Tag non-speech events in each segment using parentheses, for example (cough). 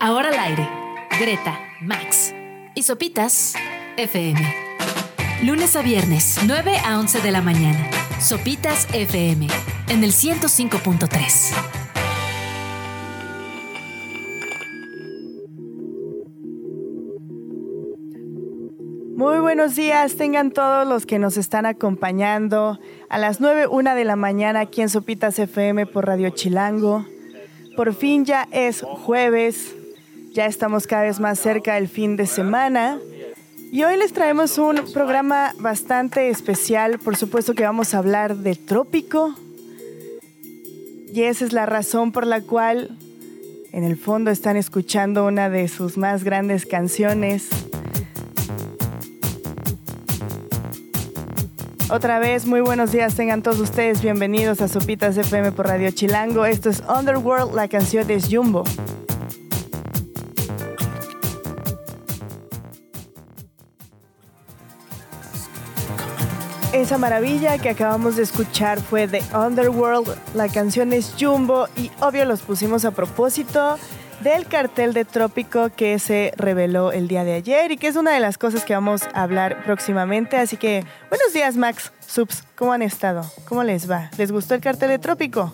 Ahora al aire. Greta, Max y Sopitas FM. Lunes a viernes, 9 a 11 de la mañana. Sopitas FM en el 105.3. Muy buenos días, tengan todos los que nos están acompañando a las 9, 1 de la mañana aquí en Sopitas FM por Radio Chilango. Por fin ya es jueves, ya estamos cada vez más cerca del fin de semana y hoy les traemos un programa bastante especial. Por supuesto que vamos a hablar de trópico y esa es la razón por la cual en el fondo están escuchando una de sus más grandes canciones. Otra vez, muy buenos días, tengan todos ustedes bienvenidos a Sopitas FM por Radio Chilango. Esto es Underworld, la canción es Jumbo. Esa maravilla que acabamos de escuchar fue de Underworld, la canción es Jumbo y obvio los pusimos a propósito del cartel de Trópico que se reveló el día de ayer y que es una de las cosas que vamos a hablar próximamente. Así que buenos días Max, Subs, ¿cómo han estado? ¿Cómo les va? ¿Les gustó el cartel de Trópico?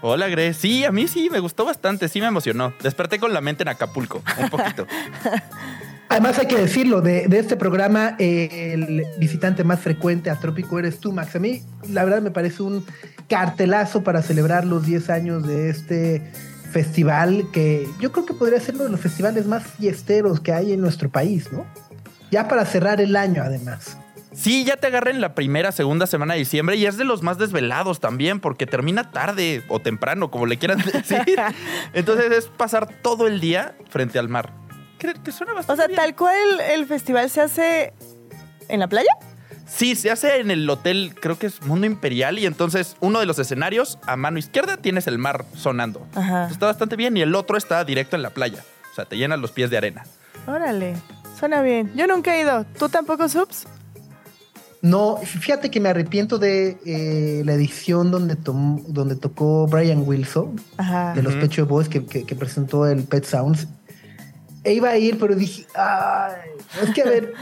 Hola, Gre. Sí, a mí sí, me gustó bastante, sí me emocionó. Desperté con la mente en Acapulco, un poquito. (laughs) Además hay que decirlo, de, este programa eh, el visitante más frecuente a Trópico eres tú, Max. A mí la verdad me parece un cartelazo para celebrar los 10 años de este festival que yo creo que podría ser uno de los festivales más fiesteros que hay en nuestro país, ¿no? Ya para cerrar el año además. Sí, ya te agarré en la primera, segunda semana de diciembre y es de los más desvelados también porque termina tarde o temprano, como le quieran (laughs) decir. (laughs) Entonces es pasar todo el día frente al mar que, suena bastante. O sea, tal cual el, festival se hace en la playa. Sí, se hace en el hotel, creo que es Mundo Imperial, y entonces uno de los escenarios, a mano izquierda, tienes el mar sonando. Ajá. Está bastante bien, y el otro está directo en la playa. O sea, te llenan los pies de arena. Órale, suena bien. Yo nunca he ido. ¿Tú tampoco, Subs? No, fíjate que me arrepiento de eh, la edición donde, donde tocó Brian Wilson, de los Pecho Boys, que, que, presentó el Pet Sounds e iba a ir, pero dije, ay, es que a ver,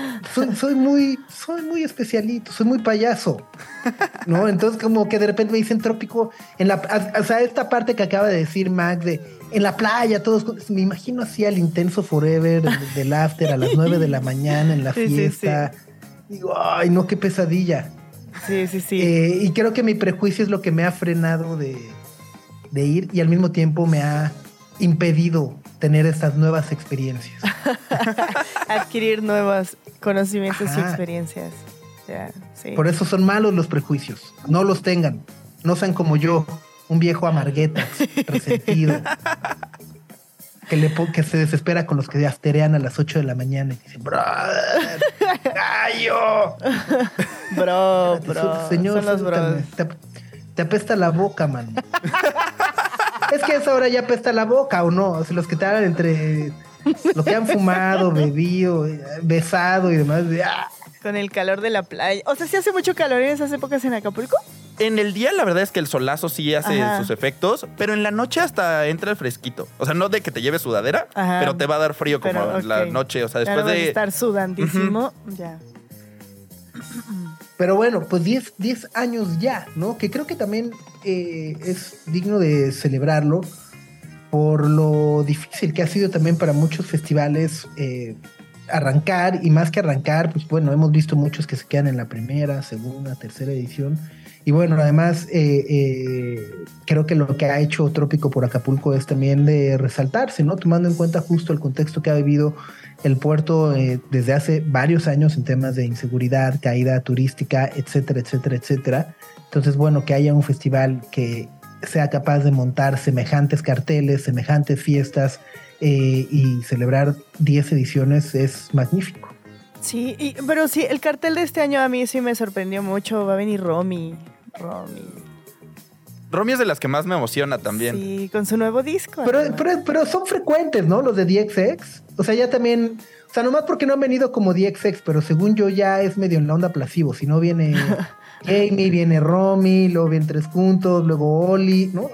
soy, muy, soy muy especialito, soy muy payaso. ¿No? Entonces, como que de repente me dicen trópico, en la, o sea, esta parte que acaba de decir Max de en la playa, todos, me imagino así al intenso forever del after a las 9 de la mañana en la (laughs) fiesta. Digo, ay, no, qué pesadilla. Sí, sí, sí. Eh, y creo que mi prejuicio es lo que me ha frenado de, de ir y al mismo tiempo me ha impedido tener estas nuevas experiencias. (laughs) Adquirir nuevos conocimientos y experiencias. Por eso son malos los prejuicios. No los tengan. No sean como yo, un viejo amargueta, (laughs) resentido. Que, le, que se desespera con los que asterean a las 8 de la mañana y dicen, brother, gallo. (laughs) Bro, bro. Señor, te, te, apesta la boca, man es que a esa hora ya apesta la boca, ¿o no? O sea, los que te hablan entre lo que han fumado, (laughs) bebido, besado y demás. ¡ah! Con el calor de la playa. O sea, ¿sí hace mucho calor en esas épocas en Acapulco? En el día la verdad es que el solazo sí hace sus efectos, pero en la noche hasta entra el fresquito. O sea, no de que te lleves sudadera, pero te va a dar frío como en la noche. O sea, después de... estar sudandísimo, ya. Pero bueno, pues 10, 10 años ya, ¿no? Que creo que también eh, es digno de celebrarlo por lo difícil que ha sido también para muchos festivales eh, arrancar y más que arrancar, pues bueno, hemos visto muchos que se quedan en la primera, segunda, tercera edición. Y bueno, además eh, creo que lo que ha hecho Trópico por Acapulco es también de resaltarse, ¿no? Tomando en cuenta justo el contexto que ha vivido el puerto eh, desde hace varios años en temas de inseguridad, caída turística, etcétera, etcétera, etcétera. Entonces, bueno, que haya un festival que sea capaz de montar semejantes carteles, semejantes fiestas eh, y celebrar 10 ediciones es magnífico. Sí, pero sí, el cartel de este año a mí sí me sorprendió mucho. Va a venir Romy. Romy. Romy es de las que más me emociona también. Sí, con su nuevo disco. Pero, pero, son frecuentes, ¿no? Los de DXX. O sea, ya también. O sea, nomás porque no han venido como DXX, pero según yo ya es medio en la onda placebo. Si no viene (laughs) Jamie, viene Romy, luego viene Tres Puntos, luego Oli, ¿no?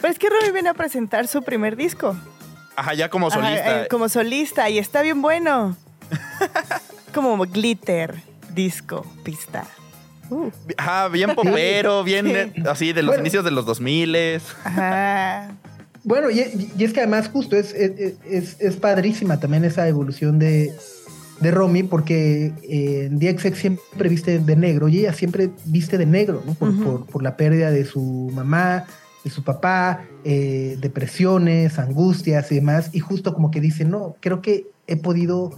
Pero es que Romy viene a presentar su primer disco. Ajá, ya como solista. eh, como solista y está bien bueno. (laughs) como glitter, disco, pista. Uh, Ajá, bien popero, bien Sí. eh, así de los Bueno. inicios de los 2000 ajá. Bueno, y, y es que además justo es, es, es- es padrísima también esa evolución de, de Romy, porque eh, en DXX siempre viste de negro y ella siempre viste de negro, ¿no? Por, por- por la pérdida de su mamá, de su papá, eh, depresiones, angustias y demás. Y justo como que dice, no, creo que he podido,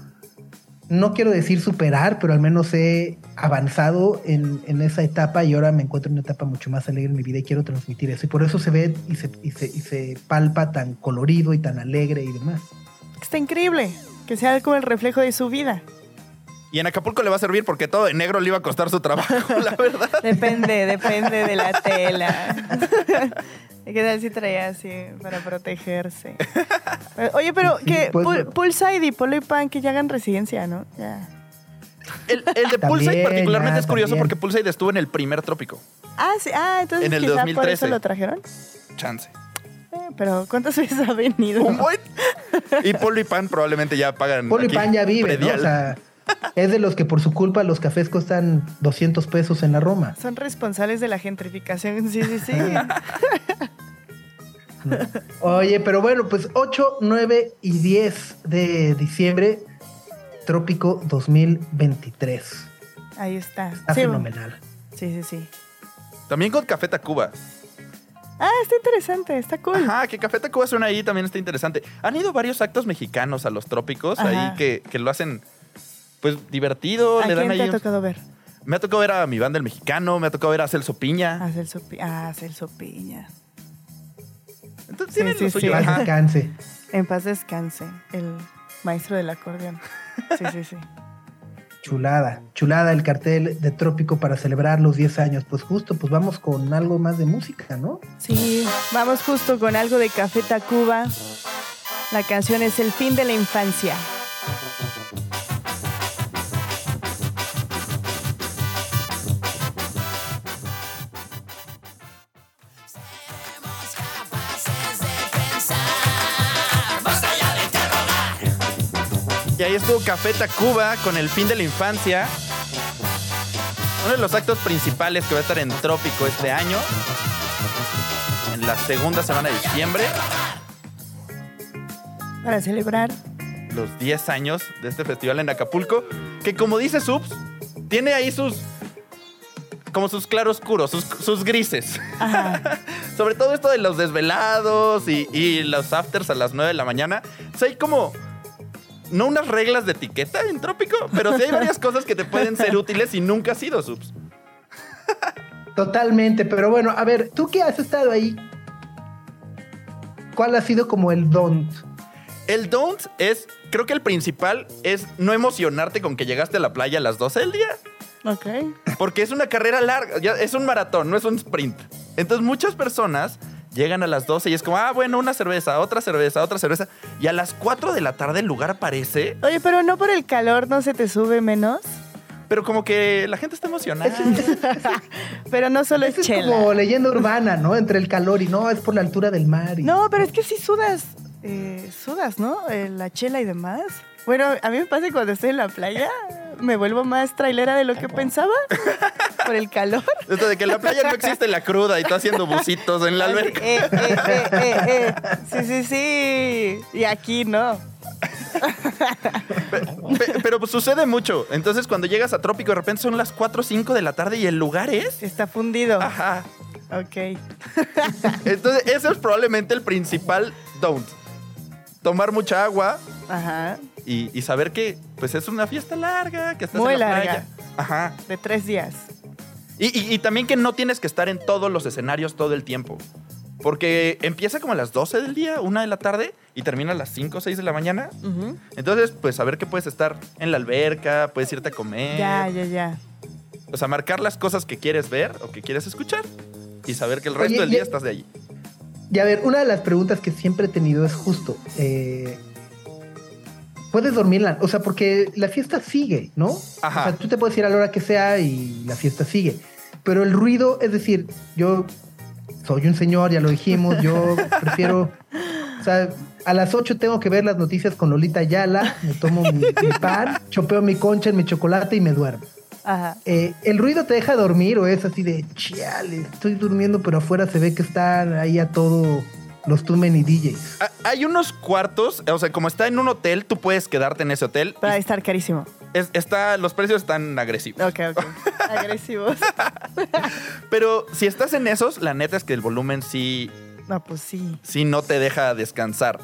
no quiero decir superar, pero al menos he avanzado en, en esa etapa y ahora me encuentro en una etapa mucho más alegre en mi vida y quiero transmitir eso. Y por eso se ve y se, y se, y se palpa tan colorido y tan alegre y demás. Está increíble que sea como el reflejo de su vida. Y en Acapulco le va a servir porque todo de negro le iba a costar su trabajo, (laughs) la verdad. Depende, depende de la tela. (laughs) ¿Qué tal si traía así para protegerse? (laughs) Oye, pero Sí, que pues, Pul- bueno. Poolside y Polo y Pan que ya hagan residencia, ¿no? Ya. El, el de Pulsade particularmente ah, es curioso también. porque Pulsade estuvo en el primer trópico. Ah, sí. Ah, entonces En el quizá por 2013. eso lo trajeron. Chance. Eh, pero ¿cuántas (laughs) veces ha venido? Un buen. Y Polo y Pan probablemente ya pagan. Polo y Pan ya vive, ¿no? predial. O sea, es de los que por su culpa los cafés cuestan 200 pesos en la Roma. Son responsables de la gentrificación. Sí, sí, sí. (laughs) Oye, pero bueno, pues 8, 9 y 10 de diciembre, Trópico 2023. Ahí está. Está Sí, fenomenal. Sí, sí, sí. También con Café Tacuba. Ah, está interesante, está cool. Ajá, que Café Tacuba suena ahí también está interesante. Han ido varios actos mexicanos a los trópicos Ajá. ahí que, que lo hacen pues divertido. ¿A le dan quién te ahí ha un- tocado ver? Me ha tocado ver a mi banda el mexicano, me ha tocado ver a Celso Piña. A Celso, Pi- ah, Celso Piña. Entonces Sí, tienen sí, lo sí. suyo. Paz Ajá. descanse. En paz descanse, el maestro del acordeón. Sí, sí, sí. Chulada, chulada el cartel de Trópico para celebrar los 10 años. Pues justo, pues vamos con algo más de música, ¿no? Sí, vamos justo con algo de Café Tacuba. La canción es El fin de la infancia. Y ahí estuvo Café Tacuba con el fin de la infancia. Uno de los actos principales que va a estar en Trópico este año. En la segunda semana de diciembre. Para celebrar. Los 10 años de este festival en Acapulco. Que como dice Subs, tiene ahí sus. Como sus claroscuros, sus, sus grises. Ajá. (laughs) Sobre todo esto de los desvelados y, y los afters a las 9 de la mañana. O sea, hay como. No unas reglas de etiqueta en Trópico, pero sí hay varias cosas que te pueden ser útiles y nunca has sido subs. Totalmente, pero bueno, a ver, tú que has estado ahí, ¿cuál ha sido como el don't? El don't es, creo que el principal es no emocionarte con que llegaste a la playa a las 12 del día. Ok. Porque es una carrera larga, ya es un maratón, no es un sprint. Entonces muchas personas llegan a las 12 y es como, ah, bueno, una cerveza, otra cerveza, otra cerveza. Y a las 4 de la tarde el lugar aparece, Oye, pero no por el calor no se te sube menos. pero como que la gente está emocionada. (laughs) Pero no solo es Eso es chela. como leyenda urbana, ¿no? Entre el calor y no, es por la altura del mar. y- No, pero es que sí sudas. eh, sudas, ¿no? Eh, la chela y demás. Bueno, a mí me pasa que cuando estoy en la playa me vuelvo más trailera de lo que pensaba (laughs) por el calor. Esto de que en la playa no existe la cruda y tú haciendo bucitos en la alberca. Eh, eh, eh, eh, eh. Sí, sí, sí. Y aquí no. Pe- Pero pues sucede mucho. Entonces cuando llegas a Trópico de repente son las 4 o 5 de la tarde y el lugar es... Está fundido. Ajá. Ok. Entonces ese es probablemente el principal don't. Tomar mucha agua Ajá. Y, y saber que pues es una fiesta larga, que estás Muy en la larga. playa. Ajá. De tres días. Y, y- y también que no tienes que estar en todos los escenarios todo el tiempo. Porque empieza como a las 12 del día, una de la tarde, y termina a las 5 o 6 de la mañana. Entonces, pues saber que puedes estar en la alberca, puedes irte a comer. Ya, ya, ya. O sea, marcar las cosas que quieres ver o que quieres escuchar. Y saber que el resto Oye, del día estás de allí. Y a ver, una de las preguntas que siempre he tenido es justo, eh, ¿puedes dormirla? O sea, porque la fiesta sigue, ¿no? Ajá. O sea, tú te puedes ir a la hora que sea y la fiesta sigue. Pero el ruido, es decir, yo soy un señor, ya lo dijimos, yo (laughs) prefiero, o sea, A las 8 tengo que ver las noticias con Lolita Yala, me tomo mi, mi pan, chopeo mi concha en mi chocolate y me duermo. Ajá. Eh, ¿El ruido te deja dormir o es así de, chale, estoy durmiendo pero afuera se ve que están ahí a todo los Too Many DJs? Hay unos cuartos, o sea, como está en un hotel, tú puedes quedarte en ese hotel. Va a estar carísimo. es- está, los precios están agresivos. Ok, ok. (laughs) Agresivos. (laughs) Pero si estás en esos, la neta es que el volumen sí, No, pues sí. sí no te deja descansar.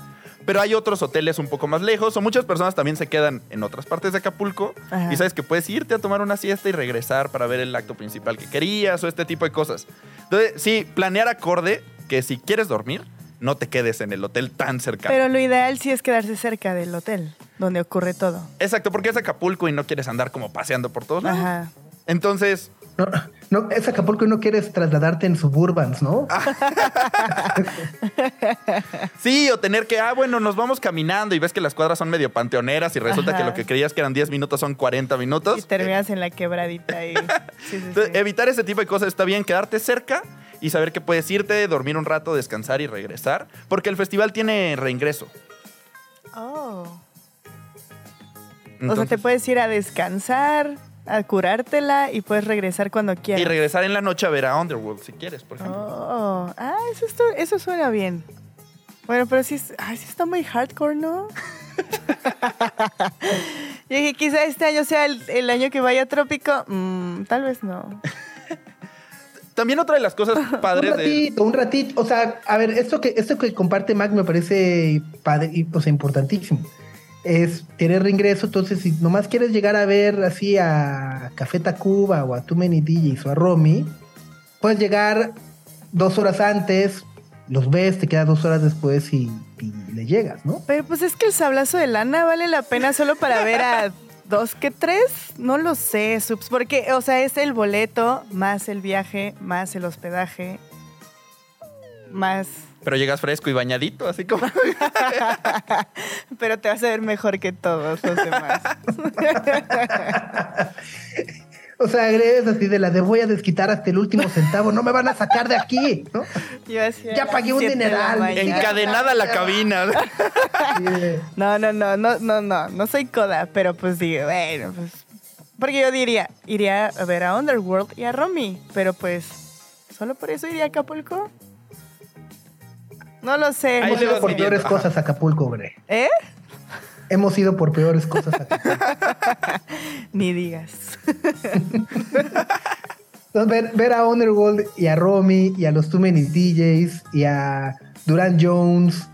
Pero hay otros hoteles un poco más lejos, o muchas personas también se quedan en otras partes de Acapulco. Ajá. Y sabes que puedes irte a tomar una siesta y regresar para ver el acto principal que querías o este tipo de cosas. Entonces, sí, planear acorde que si quieres dormir, no te quedes en el hotel tan cercano. Pero lo ideal sí es quedarse cerca del hotel, donde ocurre todo. Exacto, porque es Acapulco y no quieres andar como paseando por todos lados. Ajá. Entonces, No, no, es Acapulco y no quieres trasladarte en suburbans, ¿no? sí, o tener que, ah, bueno, nos vamos caminando y ves que las cuadras son medio panteoneras y resulta Ajá. que lo que creías que eran 10 minutos son 40 minutos. Y terminas en la quebradita ahí. Sí, sí, Entonces, sí. evitar ese tipo de cosas está bien, quedarte cerca y saber que puedes irte, dormir un rato, descansar y regresar, porque el festival tiene reingreso. Oh. o sea, te puedes ir a descansar, a curártela y puedes regresar cuando quieras. y regresar en la noche a ver a Underworld si quieres, por ejemplo. Oh, ah, eso, está- eso suena bien. Bueno, pero sí, ay, sí está muy hardcore, ¿no? (laughs) Yo dije, quizá este año sea el, el año que vaya a Trópico. Mm, tal vez no. También otra de las cosas (laughs) Un padres de... ratito, un ratito. O sea, a ver, esto que, esto que comparte Mac me parece padre y o sea, importantísimo. Es tener reingreso, entonces si nomás quieres llegar a ver así a Café Tacuba o a Too Many DJs o a Romy, puedes llegar dos horas antes, los ves, te quedas dos horas después y, y le llegas, ¿no? Pero pues es que el sablazo de lana vale la pena solo para ver a (laughs) dos que tres. No lo sé, subs. Porque, o sea, es el boleto, más el viaje, más el hospedaje, más... Pero llegas fresco y bañadito, así como... (laughs) Pero te vas a ver mejor que todos los demás. (laughs) (laughs) O sea, es así de la de voy a desquitar hasta el último centavo, no me van a sacar de aquí, ¿no? (laughs) Yo Ya pagué un dineral. Encadenada a la cabina. (laughs) No, no, no, no, no, no, no soy coda, pero pues digo, bueno, pues. Porque yo diría, iría a ver a Underworld y a Romy, pero pues, ¿solo por eso iría a Acapulco? No lo sé. Midiendo, peores cosas a Acapulco, hombre. ¿Eh? Hemos ido por peores cosas a Acapulco. (laughs) Ni digas. Entonces, ver, ver a Underworld y a Romy y a los Too Many DJs y a Duran Jones.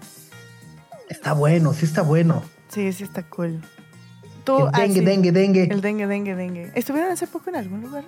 Está bueno, sí está bueno. Sí, sí está cool. Tú, El ah, dengue, sí. dengue, dengue. El dengue, dengue, dengue. ¿Estuvieron hace poco en algún lugar?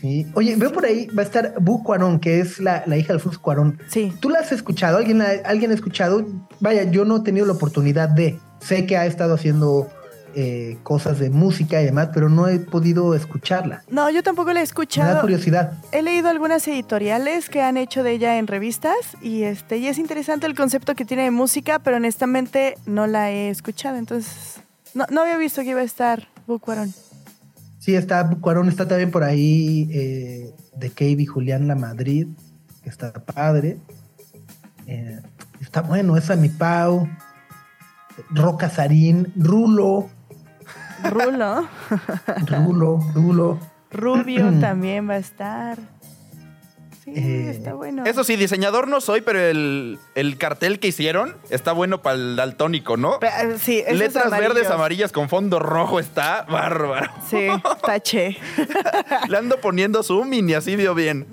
Sí. Oye, veo por ahí, va a estar Bu Cuarón, que es la, la hija de Alfonso Cuarón. Sí. ¿Tú la has escuchado? ¿Alguien, la- ¿Alguien ha escuchado? Vaya, yo no he tenido la oportunidad de. Sé que ha estado haciendo eh, cosas de música y demás, pero no he podido escucharla. No, yo tampoco la he Me da escuchado. curiosidad. He leído algunas editoriales que han hecho de ella en revistas y este y es interesante el concepto que tiene de música, pero honestamente no la he escuchado, entonces no, no había visto que iba a estar Bucuarón. Sí, está Cuarón, está también por ahí eh, de y Julián La Madrid, que está padre. Eh, está bueno, esa mi Pau, Roca Sarín, Rulo, Rulo, Rulo, Rulo. Rubio también va a estar. Sí, Eh, está bueno. Eso sí, diseñador no soy, pero el, el cartel que hicieron está bueno para el daltónico, ¿no? Ah, sí, Letras amarillos. verdes, amarillas con fondo rojo está bárbaro. Sí, taché. (laughs) Le ando poniendo zoom y ni así vio bien.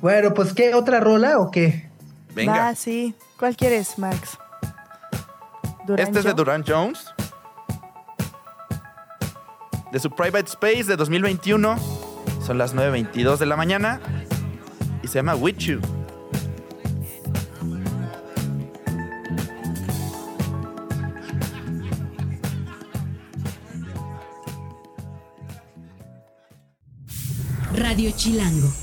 Bueno, pues ¿qué? ¿Otra rola o qué? Venga. Va, sí. ¿Cuál quieres, Max? Este es de? Duran Jones. De su Private Space de 2021. Son las 9.22 de la mañana. Y se llama With You. Radio Chilango.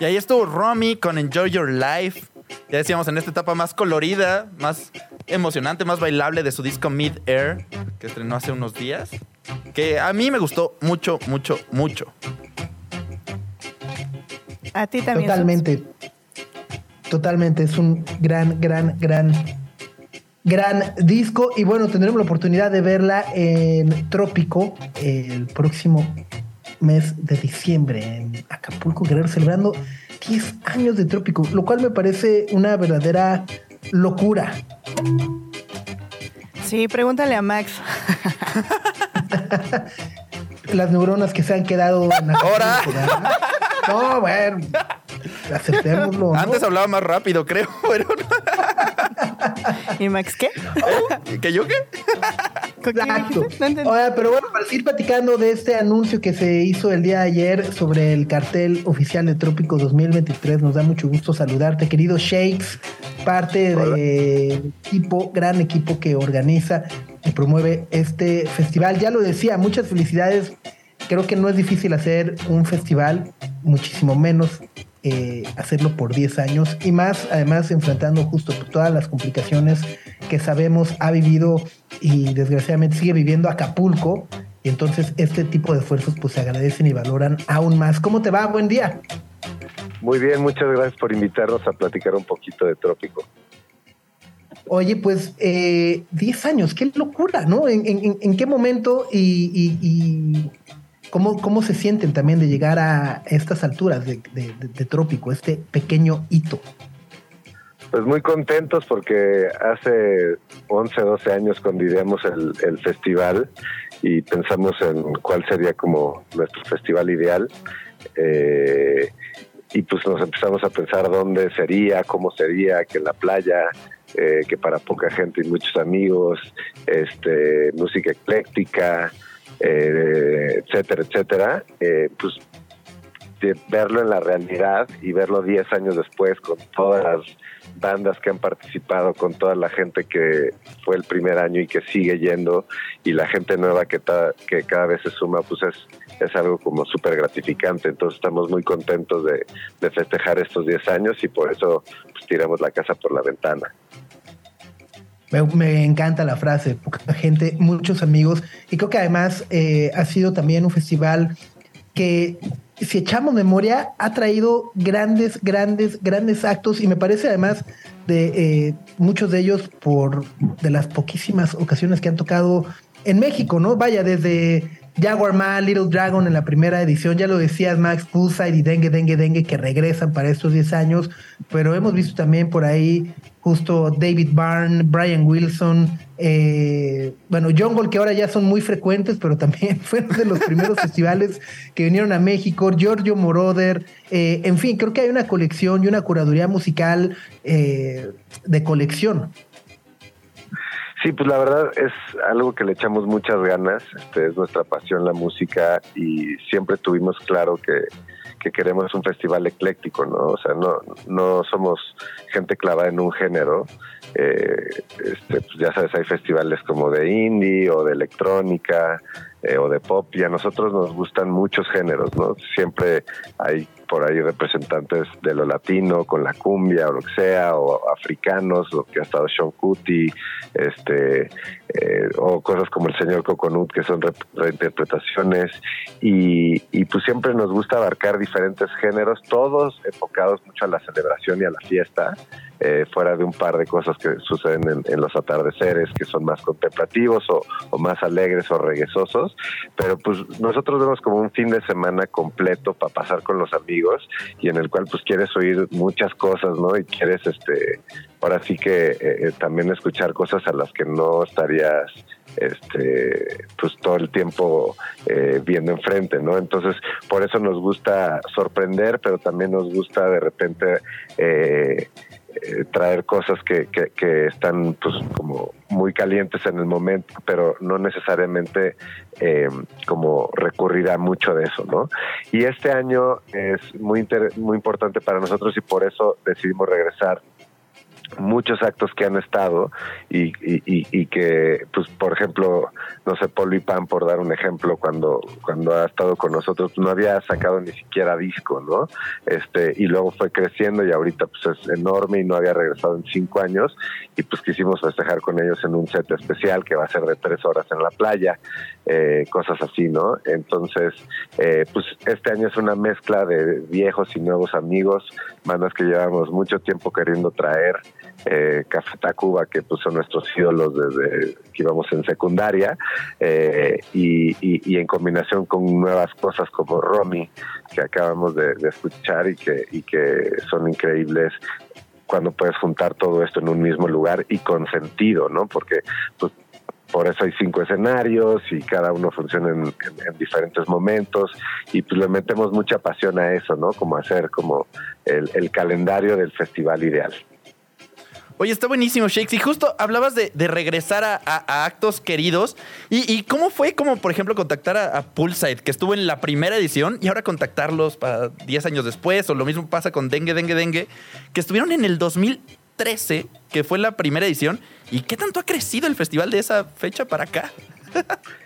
Y ahí estuvo Romy con Enjoy Your Life. Ya decíamos, en esta etapa más colorida, más emocionante, más bailable de su disco Mid Air, que estrenó hace unos días. Que a mí me gustó mucho, mucho, mucho. A ti también. Totalmente. Totalmente. Es un gran, gran, gran, gran disco. Y bueno, tendremos la oportunidad de verla en Trópico el próximo mes de diciembre en Acapulco, Guerrero, celebrando 10 años de Trópico, lo cual me parece una verdadera locura. Sí, pregúntale a Max. (laughs) Las neuronas que se han quedado en Ahora. No, bueno, aceptémoslo. ¿no? Antes hablaba más rápido, creo, (laughs) pero (laughs) ¿Y Max qué? ¿Que yo qué? (laughs) ¿Con quién Exacto. No. Oiga, pero bueno, para seguir platicando de este anuncio que se hizo el día de ayer sobre el cartel oficial de Trópico 2023, nos da mucho gusto saludarte, querido Shakes, parte del equipo, gran equipo que organiza y promueve este festival. Ya lo decía, muchas felicidades. Creo que no es difícil hacer un festival, muchísimo menos eh, hacerlo por 10 años y más, además, enfrentando justo todas las complicaciones que sabemos ha vivido y desgraciadamente sigue viviendo Acapulco. Y entonces este tipo de esfuerzos pues se agradecen y valoran aún más. ¿Cómo te va? Buen día. Muy bien, muchas gracias por invitarnos a platicar un poquito de Trópico. Oye, pues eh, 10 años, qué locura, ¿no? ¿En, en- en qué momento y, y- y cómo, cómo se sienten también de llegar a estas alturas de, de- Trópico, este pequeño hito? Pues muy contentos porque hace 11, 12 años cuando ideamos el, el festival y pensamos en cuál sería como nuestro festival ideal. eh, y pues nos empezamos a pensar dónde sería, cómo sería, que en la playa, eh, que para poca gente y muchos amigos, este, música ecléctica, eh, etcétera, etcétera. Eh, pues verlo en la realidad y verlo 10 años después con todas las bandas que han participado, con toda la gente que fue el primer año y que sigue yendo y la gente nueva que, ta- que cada vez se suma, pues es, es algo como súper gratificante. Entonces estamos muy contentos de, de festejar estos 10 años y por eso pues, tiramos la casa por la ventana. Me, encanta la frase, poca gente, muchos amigos. Y creo que además eh, ha sido también un festival que, si echamos memoria, ha traído grandes, grandes, grandes actos. Y me parece además de eh, muchos de ellos por de las poquísimas ocasiones que han tocado en México, ¿no? Vaya, desde Jaguar Man, Little Dragon en la primera edición, ya lo decías, Max Poolside y Dengue, Dengue, Dengue, que regresan para estos 10 años, pero hemos visto también por ahí justo David Byrne, Brian Wilson, eh, bueno, Jungle, que ahora ya son muy frecuentes, pero también (laughs) fueron de los primeros (laughs) festivales que vinieron a México, Giorgio Moroder, eh, en fin, creo que hay una colección y una curaduría musical eh, de colección. Sí, pues la verdad es algo que le echamos muchas ganas, este, es nuestra pasión la música y siempre tuvimos claro que, que queremos un festival ecléctico, ¿no? O sea, no, no somos gente clavada en un género. Eh, este, pues ya sabes, hay festivales como de indie o de electrónica eh, o de pop y a nosotros nos gustan muchos géneros, ¿no? Siempre hay por ahí representantes de lo latino con la cumbia o lo que sea, o africanos, lo que ha estado Sean Kuti, este, eh, o cosas como el señor Coconut, que son re- reinterpretaciones, y, y pues siempre nos gusta abarcar diferentes géneros, todos enfocados mucho a la celebración y a la fiesta, eh, fuera de un par de cosas que suceden en, en los atardeceres, que son más contemplativos o, o más alegres o reguesosos, pero pues nosotros vemos como un fin de semana completo para pasar con los amigos y en el cual pues quieres oír muchas cosas, ¿no? Y quieres, este, ahora sí que eh, eh, también escuchar cosas a las que no estarías este pues todo el tiempo eh, viendo enfrente, ¿no? Entonces, por eso nos gusta sorprender, pero también nos gusta de repente eh, eh, traer cosas que, que, que están pues como muy calientes en el momento, pero no necesariamente eh, como recurrir a mucho de eso, ¿no? Y este año es muy, muy importante para nosotros y por eso decidimos regresar muchos actos que han estado y, y, que, pues, por ejemplo, no sé, Polo Pan, por dar un ejemplo, cuando, cuando ha estado con nosotros, no había sacado ni siquiera disco, ¿no? Este, y luego fue creciendo y ahorita pues es enorme y no había regresado en cinco años y pues quisimos festejar con ellos en un set especial que va a ser de tres horas en la playa, eh, cosas así, ¿no? Entonces, eh, pues este año es una mezcla de viejos y nuevos amigos, bandas que llevamos mucho tiempo queriendo traer, eh, Café Tacuba, que pues son nuestros ídolos desde que íbamos en secundaria, eh, y, en combinación con nuevas cosas como Romy, que acabamos de, escuchar y que, y que son increíbles cuando puedes juntar todo esto en un mismo lugar y con sentido, ¿no? Porque pues, por eso hay cinco escenarios y cada uno funciona en, diferentes momentos y pues le metemos mucha pasión a eso, ¿no? Como hacer como el calendario del festival ideal. Oye, está buenísimo, Shakes. Y justo hablabas de, regresar a, actos queridos. Y, cómo fue, como por ejemplo, contactar a, a, que estuvo en la primera edición, y ahora contactarlos para 10 años después? O lo mismo pasa con Dengue, Dengue, Dengue, que estuvieron en el 2013, que fue la primera edición. ¿Y qué tanto ha crecido el festival de esa fecha para acá? (laughs)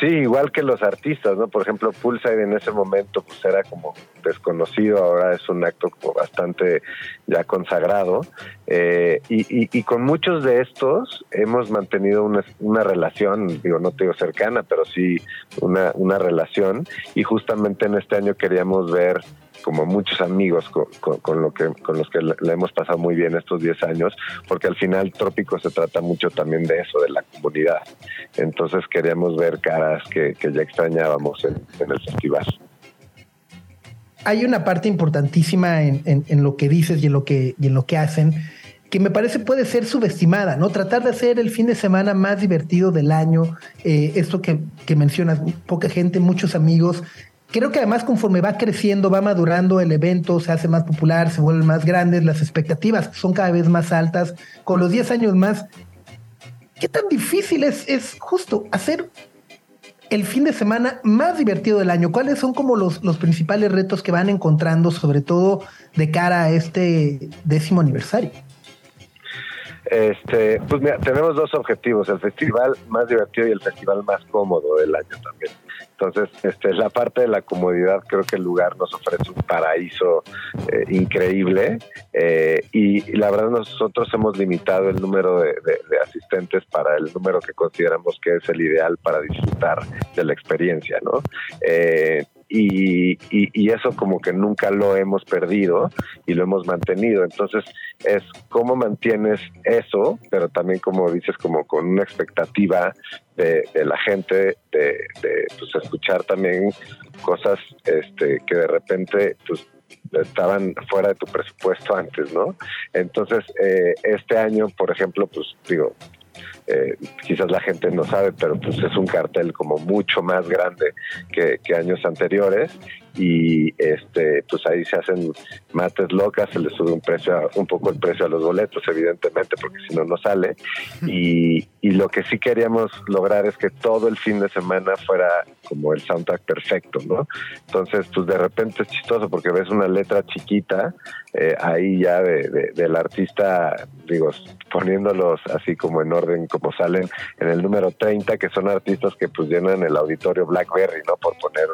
Sí, igual que los artistas, ¿no? Por ejemplo, Pulsar en ese momento pues era como desconocido, ahora es un acto bastante ya consagrado. Eh, y, con muchos de estos hemos mantenido una, relación, digo, no te digo cercana, pero sí una, una relación. Y justamente en este año queríamos ver como muchos amigos con, lo que, con los que le, hemos pasado muy bien estos 10 años, porque al final Trópico se trata mucho también de eso, de la comunidad. Entonces queríamos ver caras que, ya extrañábamos en, el festival. Hay una parte importantísima en, lo que dices y en lo que, y en lo que hacen, que me parece puede ser subestimada, ¿no? Tratar de hacer el fin de semana más divertido del año, eh, esto que mencionas, poca gente, muchos amigos, Creo que además conforme va creciendo, va madurando el evento, se hace más popular, se vuelven más grandes, las expectativas son cada vez más altas. Con los 10 años más, ¿qué tan difícil es, es justo hacer el fin de semana más divertido del año? ¿Cuáles son como los, los principales retos que van encontrando, sobre todo de cara a este décimo aniversario? Este, pues mira, tenemos dos objetivos, el festival más divertido y el festival más cómodo del año también. Entonces, este, la parte de la comodidad, creo que el lugar nos ofrece un paraíso eh, increíble eh, y, la verdad nosotros hemos limitado el número de, asistentes para el número que consideramos que es el ideal para disfrutar de la experiencia, ¿no? Eh, y, y, eso como que nunca lo hemos perdido y lo hemos mantenido. Entonces es cómo mantienes eso, pero también como dices, como con una expectativa de, la gente, de, pues, escuchar también cosas este, que de repente pues, estaban fuera de tu presupuesto antes, ¿no? Entonces, eh, este año, por ejemplo, pues digo, eh, quizás la gente no sabe, pero pues es un cartel como mucho más grande que, que años anteriores y este pues ahí se hacen mates locas, se le sube un precio un poco el precio a los boletos, evidentemente, porque si no no sale. Y, y lo que sí queríamos lograr es que todo el fin de semana fuera como el soundtrack perfecto, ¿no? Entonces, pues de repente es chistoso porque ves una letra chiquita eh, ahí ya de, del artista, digo, poniéndolos así como en orden, como salen en el número 30, que son artistas que pues llenan el auditorio Blackberry, ¿no? Por poner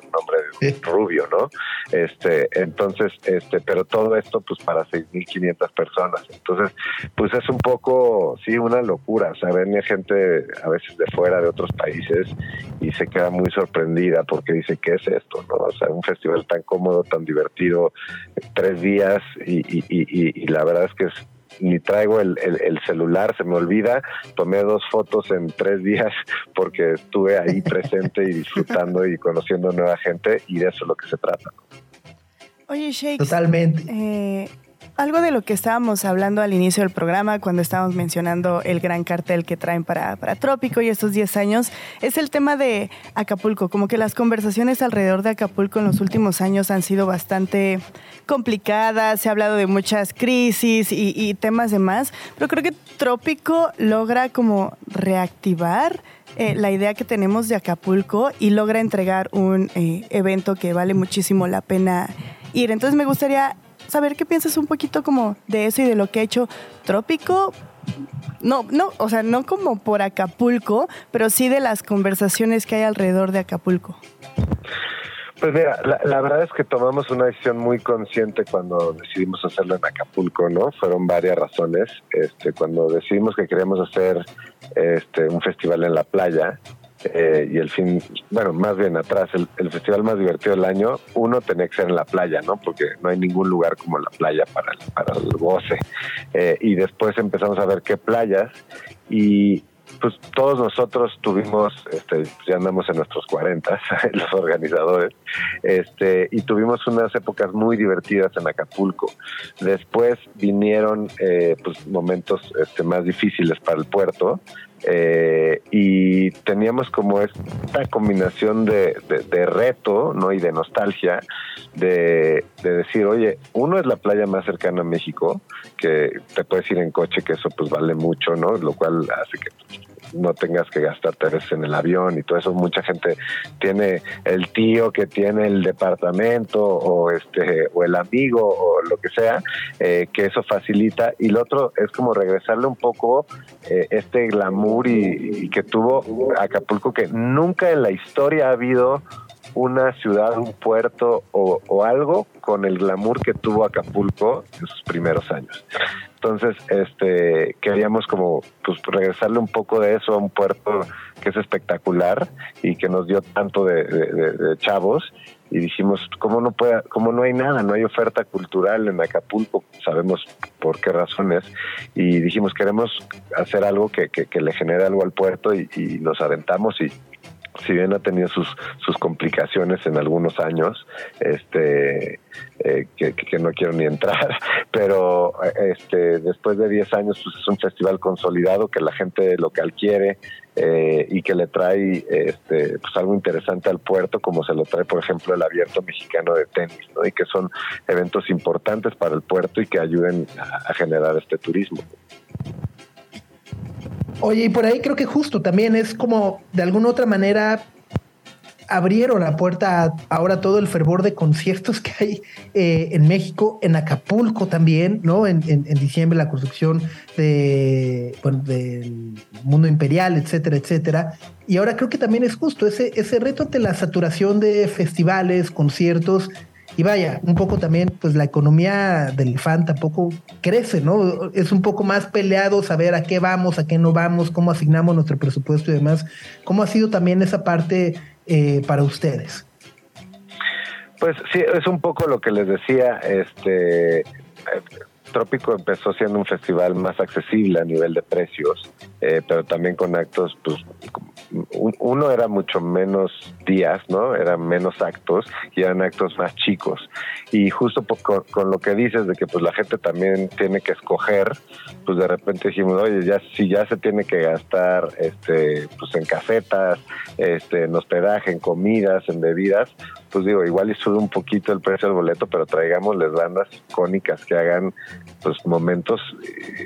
rubio, ¿no? Este, entonces, este, pero todo esto pues para 6.500 personas. Entonces, pues es un poco, sí, una locura. O sea, ven gente a veces de fuera de otros países y se queda muy sorprendida porque dice, ¿qué es esto? ¿no? O sea, un festival tan cómodo, tan divertido, tres días y, y, y, y la verdad es que es ni traigo el, celular, se me olvida. Tomé dos fotos en tres días (laughs) porque estuve ahí presente y disfrutando y conociendo nueva gente y de eso es lo que se trata. Oye, Shake. Totalmente. Eh, algo de lo que estábamos hablando al inicio del programa, cuando estábamos mencionando el gran cartel que traen para, para Trópico y estos 10 años, es el tema de Acapulco. Como que las conversaciones alrededor de Acapulco en los últimos años han sido bastante complicadas, se ha hablado de muchas crisis y, temas demás, pero creo que Trópico logra como reactivar eh, la idea que tenemos de Acapulco y logra entregar un eh, evento que vale muchísimo la pena ir. Entonces me gustaría saber qué piensas un poquito como de eso y de lo que ha hecho Trópico. No, no, o sea, no como por Acapulco, pero sí de las conversaciones que hay alrededor de Acapulco. Pues mira, la, verdad es que tomamos una decisión muy consciente cuando decidimos hacerlo en Acapulco, ¿no? Fueron varias razones. Este, cuando decidimos que queríamos hacer este, un festival en la playa, eh, y el fin, bueno, más bien atrás, el, festival más divertido del año, uno tenía que ser en la playa, ¿no? Porque no hay ningún lugar como la playa para, para el goce. Eh, y después empezamos a ver qué playas y pues todos nosotros tuvimos, este, ya andamos en nuestros 40, (laughs) los organizadores, este, y tuvimos unas épocas muy divertidas en Acapulco. Después vinieron eh, pues, momentos este, más difíciles para el puerto, eh, y teníamos como esta combinación de, reto ¿no? y de nostalgia de, de, decir, oye, uno es la playa más cercana a México, que te puedes ir en coche, que eso pues vale mucho, ¿no? Lo cual hace que no tengas que gastarte veces en el avión y todo eso. Mucha gente tiene el tío que tiene el departamento o este o el amigo o lo que sea, eh, que eso facilita. Y lo otro es como regresarle un poco eh, este glamour y, que tuvo Acapulco, que nunca en la historia ha habido una ciudad, un puerto o, algo con el glamour que tuvo Acapulco en sus primeros años. Entonces, este, queríamos como pues regresarle un poco de eso a un puerto que es espectacular y que nos dio tanto de, chavos y dijimos cómo no puede, cómo no hay nada, no hay oferta cultural en Acapulco, sabemos por qué razones y dijimos queremos hacer algo que, que, le genere algo al puerto y, y nos aventamos y si bien ha tenido sus, sus complicaciones en algunos años, este, eh, que, no quiero ni entrar, (laughs) pero este, después de 10 años pues es un festival consolidado que la gente local quiere eh, y que le trae este, pues algo interesante al puerto, como se lo trae, por ejemplo, el Abierto Mexicano de Tenis, ¿no? y que son eventos importantes para el puerto y que ayuden a generar este turismo. Oye, y por ahí creo que justo también es como de alguna otra manera abrieron la puerta a ahora todo el fervor de conciertos que hay eh, en México, en Acapulco también, ¿no? En, diciembre la construcción de, del mundo imperial, etcétera, etcétera. Y ahora creo que también es justo ese, ese reto ante la saturación de festivales, conciertos, y vaya, un poco también, pues la economía del fan tampoco crece, ¿no? Es un poco más peleado saber a qué vamos, a qué no vamos, cómo asignamos nuestro presupuesto y demás. ¿Cómo ha sido también esa parte eh, para ustedes? Pues sí, es un poco lo que les decía, este Trópico empezó siendo un festival más accesible a nivel de precios, eh, pero también con actos, pues uno era mucho menos días, ¿no? Eran menos actos y eran actos más chicos. Y justo con, lo que dices de que pues la gente también tiene que escoger, pues de repente dijimos, oye, ya si ya se tiene que gastar este pues en casetas, este en hospedaje, en comidas, en bebidas, pues digo, igual y sube un poquito el precio del boleto, pero traigámosles bandas icónicas que hagan pues momentos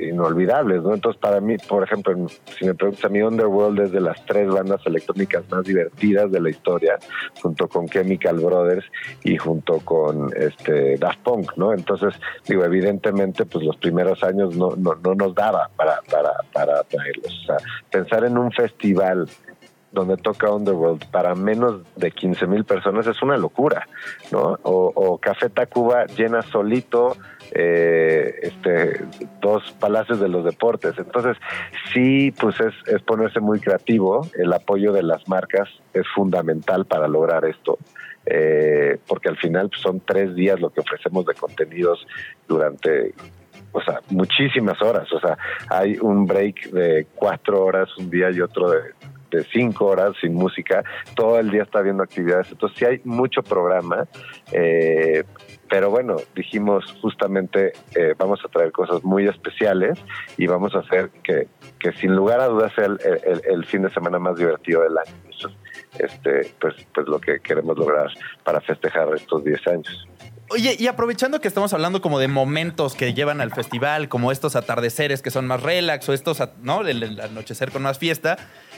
inolvidables, ¿no? Entonces para mí, por ejemplo, si me preguntas a mí, Underworld es de las tres bandas electrónicas más divertidas de la historia, junto con Chemical Brothers y junto con este Daft Punk, ¿no? Entonces, digo, evidentemente, pues los primeros años no, no, no nos daba para, para, para traerlos. O sea, pensar en un festival donde toca Underworld para menos de 15 mil personas es una locura, ¿no? O, Café Tacuba llena solito eh, este, dos palacios de los deportes. Entonces, sí, pues es, es ponerse muy creativo. El apoyo de las marcas es fundamental para lograr esto. Eh, porque al final pues, son tres días lo que ofrecemos de contenidos durante o sea, muchísimas horas. O sea, hay un break de cuatro horas un día y otro de, cinco horas sin música. Todo el día está viendo actividades. Entonces, sí hay mucho programa. Eh, pero bueno, dijimos justamente eh, vamos a traer cosas muy especiales y vamos a hacer que, que sin lugar a dudas sea el, el, fin de semana más divertido del año. Eso es este, pues, pues lo que queremos lograr para festejar estos 10 años. Oye, y aprovechando que estamos hablando como de momentos que llevan al festival, como estos atardeceres que son más relax o estos, ¿no? El, anochecer con más fiesta,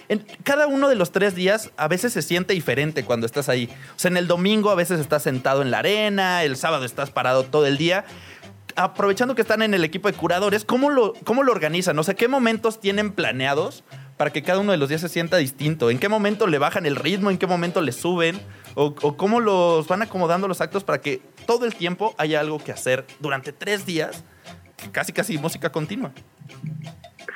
en cada uno de los tres días a veces se siente diferente cuando estás ahí. O sea, en el domingo a veces estás sentado en la arena, el sábado estás parado todo el día. Aprovechando que están en el equipo de curadores, ¿cómo lo, cómo lo organizan? O sea, ¿qué momentos tienen planeados para que cada uno de los días se sienta distinto? ¿En qué momento le bajan el ritmo? ¿En qué momento le suben? ¿O, o cómo los van acomodando los actos para que todo el tiempo haya algo que hacer durante tres días? Casi, casi música continua.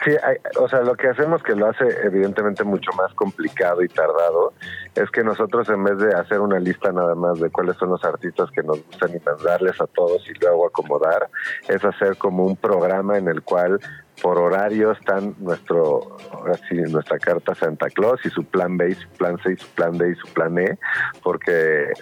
Sí, hay- o sea, lo que hacemos que lo hace evidentemente mucho más complicado y tardado es que nosotros en vez de hacer una lista nada más de cuáles son los artistas que nos gustan y mandarles a todos y luego acomodar, es hacer como un programa en el cual por horario están nuestro, ahora sí, nuestra carta Santa Claus y su plan B, y su plan C, y su plan D y su plan E, porque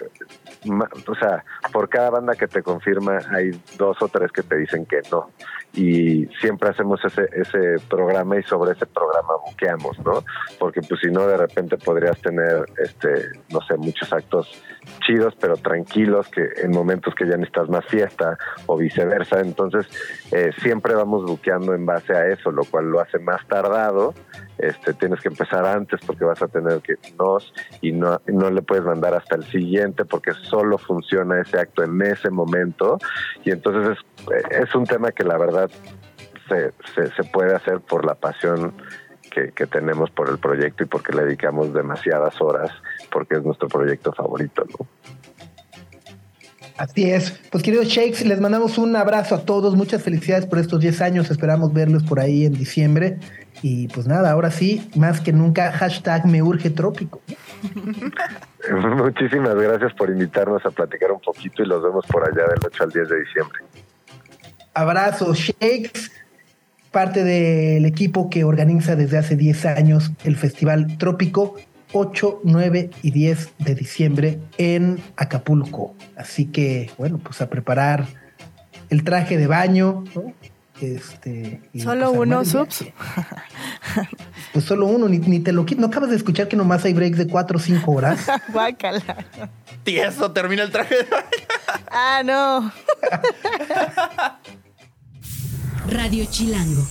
o sea, por cada banda que te confirma hay dos o tres que te dicen que no. Y siempre hacemos ese, ese programa y sobre ese programa buqueamos, ¿no? Porque pues si no, de repente podrías tener, este, no sé, muchos actos chidos, pero tranquilos, que en momentos que ya necesitas más fiesta o viceversa. Entonces, eh, siempre vamos buqueando en base a eso, lo cual lo hace más tardado. Este, tienes que empezar antes porque vas a tener que nos y no, no le puedes mandar hasta el siguiente porque solo funciona ese acto en ese momento. Y entonces es, es un tema que la verdad se, se, se puede hacer por la pasión que, que tenemos por el proyecto y porque le dedicamos demasiadas horas porque es nuestro proyecto favorito, ¿no? Así es. Pues queridos Shakes, les mandamos un abrazo a todos. Muchas felicidades por estos 10 años. Esperamos verlos por ahí en diciembre. Y pues nada, ahora sí, más que nunca, hashtag me urge trópico. (laughs) Muchísimas gracias por invitarnos a platicar un poquito y los vemos por allá del 8 al 10 de diciembre. Abrazo, Shakes, parte del equipo que organiza desde hace 10 años el Festival Trópico 8, 9 y 10 de diciembre en Acapulco. Así que, bueno, pues a preparar el traje de baño, ¿no? Este, y, Solo pues, uno, subs. (laughs) Pues solo uno, ni, ni te lo quito. ¿No acabas de escuchar que nomás hay breaks de 4 o 5 horas? (laughs) Guácala. Tieso, termina el traje de baño. Ah, no. (laughs) Radio Chilango.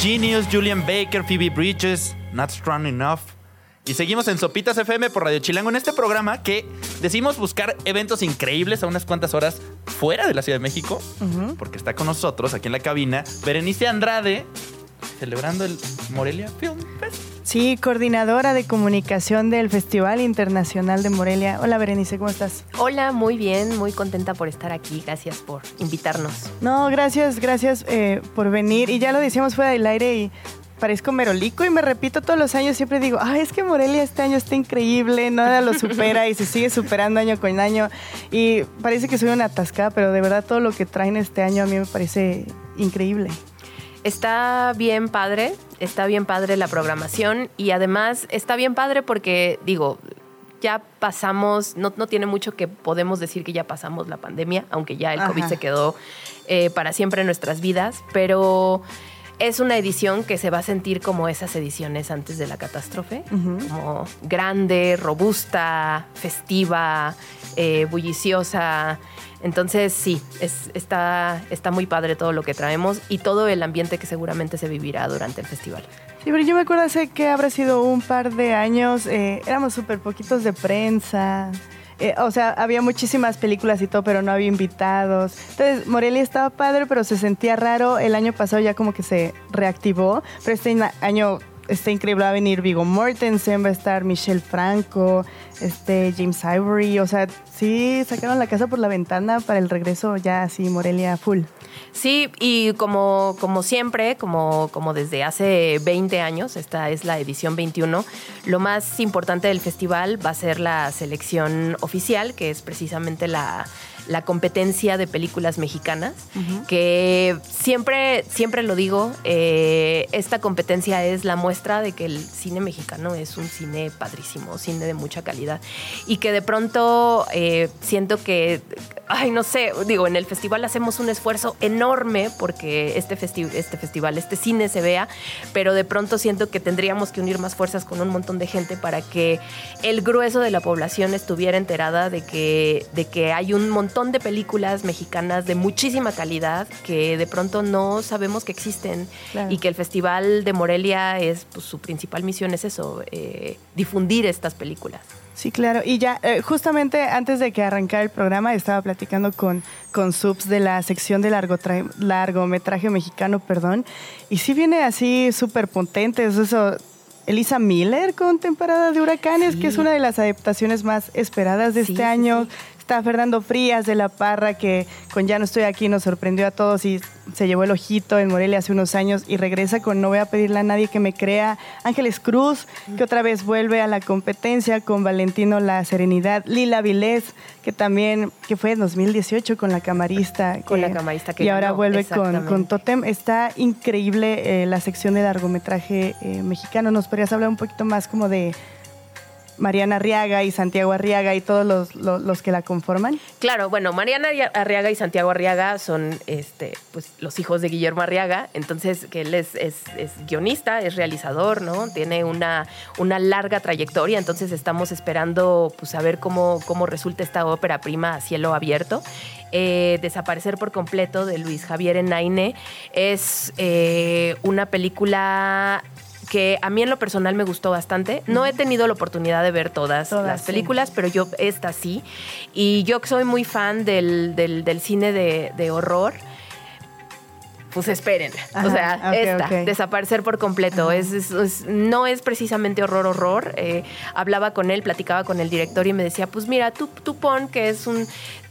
Genius, Julian Baker, Phoebe Bridges, Not Strong Enough. Y seguimos en Sopitas FM por Radio Chilango en este programa que decimos buscar eventos increíbles a unas cuantas horas fuera de la Ciudad de México, porque está con nosotros aquí en la cabina Berenice Andrade celebrando el Morelia Film Fest. Sí, coordinadora de comunicación del Festival Internacional de Morelia. Hola, Berenice, ¿cómo estás? Hola, muy bien, muy contenta por estar aquí. Gracias por invitarnos. No, gracias, gracias eh, por venir. Y ya lo decíamos fuera del aire y parezco merolico y me repito todos los años, siempre digo, ay, es que Morelia este año está increíble, nada lo supera y se sigue superando año con año. Y parece que soy una atascada, pero de verdad todo lo que traen este año a mí me parece increíble. Está bien padre, está bien padre la programación y además está bien padre porque, digo, ya pasamos, no, no tiene mucho que podemos decir que ya pasamos la pandemia, aunque ya el Ajá. COVID se quedó eh, para siempre en nuestras vidas, pero es una edición que se va a sentir como esas ediciones antes de la catástrofe, como grande, robusta, festiva, eh, bulliciosa. Entonces sí, es- está, está muy padre todo lo que traemos y todo el ambiente que seguramente se vivirá durante el festival. Sí, pero yo me acuerdo hace que habrá sido un par de años, eh, éramos súper poquitos de prensa. eh, o sea, había muchísimas películas y todo, pero no había invitados. Entonces, Morelia estaba padre, pero se sentía raro. El año pasado ya como que se reactivó, pero este año está increíble. Va a venir Vigo Mortensen, va a estar Michelle Franco, este James Ivory. O sea, sí, sacaron la casa por la ventana para el regreso ya así, Morelia full. Sí, y como, como siempre, como, como desde hace 20 años, esta es la edición 21, lo más importante del festival va a ser la selección oficial, que es precisamente la, la competencia de películas mexicanas, que siempre, siempre lo digo, eh, esta competencia es la muestra de que el cine mexicano es un cine padrísimo, cine de mucha calidad, y que de pronto eh, siento que, ay, no sé, digo, en el festival hacemos un esfuerzo enorme porque este, festi- este festival, este cine se vea, pero de pronto siento que tendríamos que unir más fuerzas con un montón de gente para que el grueso de la población estuviera enterada de que, de que hay un montón de películas mexicanas de muchísima calidad que de pronto no sabemos que existen Claro. y que el Festival de Morelia es pues, su principal misión es eso, eh, difundir estas películas. Sí, claro. Y ya, eh, justamente antes de que arrancara el programa, estaba platicando con, con Subs de la sección de largotra- largometraje mexicano, perdón. Y sí viene así súper potente. es Eso, Elisa Miller con Temporada de Huracanes, Sí. que es una de las adaptaciones más esperadas de Sí, este sí, año. Está Fernando Frías de La Parra, que con Ya no estoy aquí nos sorprendió a todos y se llevó el ojito en Morelia hace unos años y regresa con No voy a pedirle a nadie que me crea. Ángeles Cruz, que otra vez vuelve a la competencia con Valentino La Serenidad. Lila Vilés, que también, que fue en 2018 con la camarista. Con que- la camarista que Y ahora vuelve con, con Totem. Está increíble eh, la sección de largometraje eh, mexicano. ¿Nos podrías hablar un poquito más como de Mariana Arriaga y Santiago Arriaga y todos los, los, que la conforman? Claro, bueno, Mariana Arria- Arriaga y Santiago Arriaga son este, pues, los hijos de Guillermo Arriaga, entonces que él es, es- es guionista, es realizador, ¿no? Tiene una, una larga trayectoria, entonces estamos esperando pues, a ver cómo, cómo resulta esta ópera prima a cielo abierto. Eh, Desaparecer por completo de Luis Javier Enaine es eh, una película que a mí en lo personal me gustó bastante. No he tenido la oportunidad de ver todas, Todas, las sí. películas, pero yo esta sí. Y yo que soy muy fan del, del- del cine de, de horror. Pues esperen. Ajá, o sea, esta, desaparecer por completo. Es, es- es- no es precisamente horror, horror. Eh, hablaba con él, platicaba con el director y me decía, pues mira, tú, tú pon que es un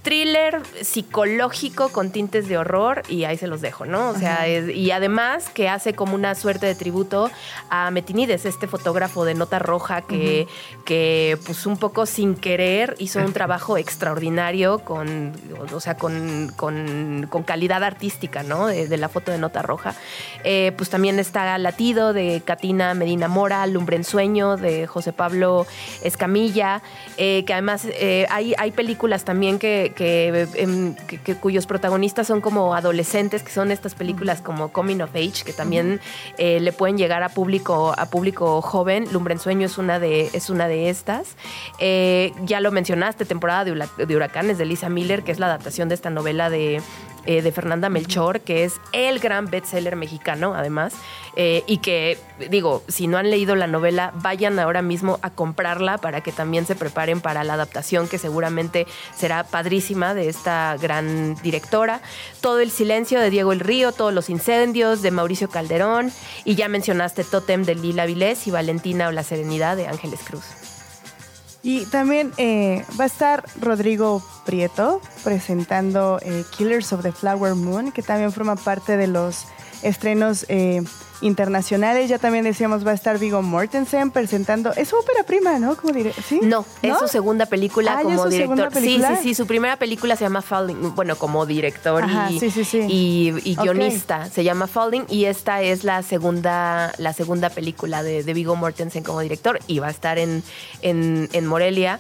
thriller psicológico con tintes de horror y ahí se los dejo, ¿no? O sea, es- y además que hace como una suerte de tributo a Metinides, este fotógrafo de nota roja que, que pues un poco sin querer hizo un trabajo (laughs) extraordinario con, o sea, con, con- con calidad artística, ¿no? De, de la foto de nota roja. Eh, pues también está Latido de Katina Medina Mora, Lumbre en Sueño de José Pablo Escamilla, eh, que además eh, hay, hay películas también que, que, em, que- que- cuyos protagonistas son como adolescentes, que son estas películas como Coming of Age, que también eh, le pueden llegar a público, a público joven. Lumbre en Sueño es una de, es una de estas. Eh, ya lo mencionaste, temporada de huracanes de Lisa Miller, que es la adaptación de esta novela de, eh, de Fernanda Melchor, que es el gran bestseller mexicano, además, eh, y que, digo, si no han leído la novela, vayan ahora mismo a comprarla para que también se preparen para la adaptación, que seguramente será padrísima de esta gran directora. Todo el silencio de Diego El Río, todos los incendios de Mauricio Calderón, y ya mencionaste Totem de Lila Vilés y Valentina o La Serenidad de Ángeles Cruz. Y también eh, va a estar Rodrigo Prieto presentando eh, Killers of the Flower Moon, que también forma parte de los estrenos eh, internacionales. Ya también decíamos, va a estar Vigo Mortensen presentando. Es su ópera prima, ¿no? Como dire- ¿Sí? No, es su segunda película Ah, ¿ya es como su director. película? Sí, sí, sí. Su primera película se llama Falling. Bueno, como director Ajá, y, sí, sí, sí. y, guionista. Se llama Falling y esta es la segunda, la segunda película de, de Viggo Mortensen como director y va a estar en, en, en Morelia.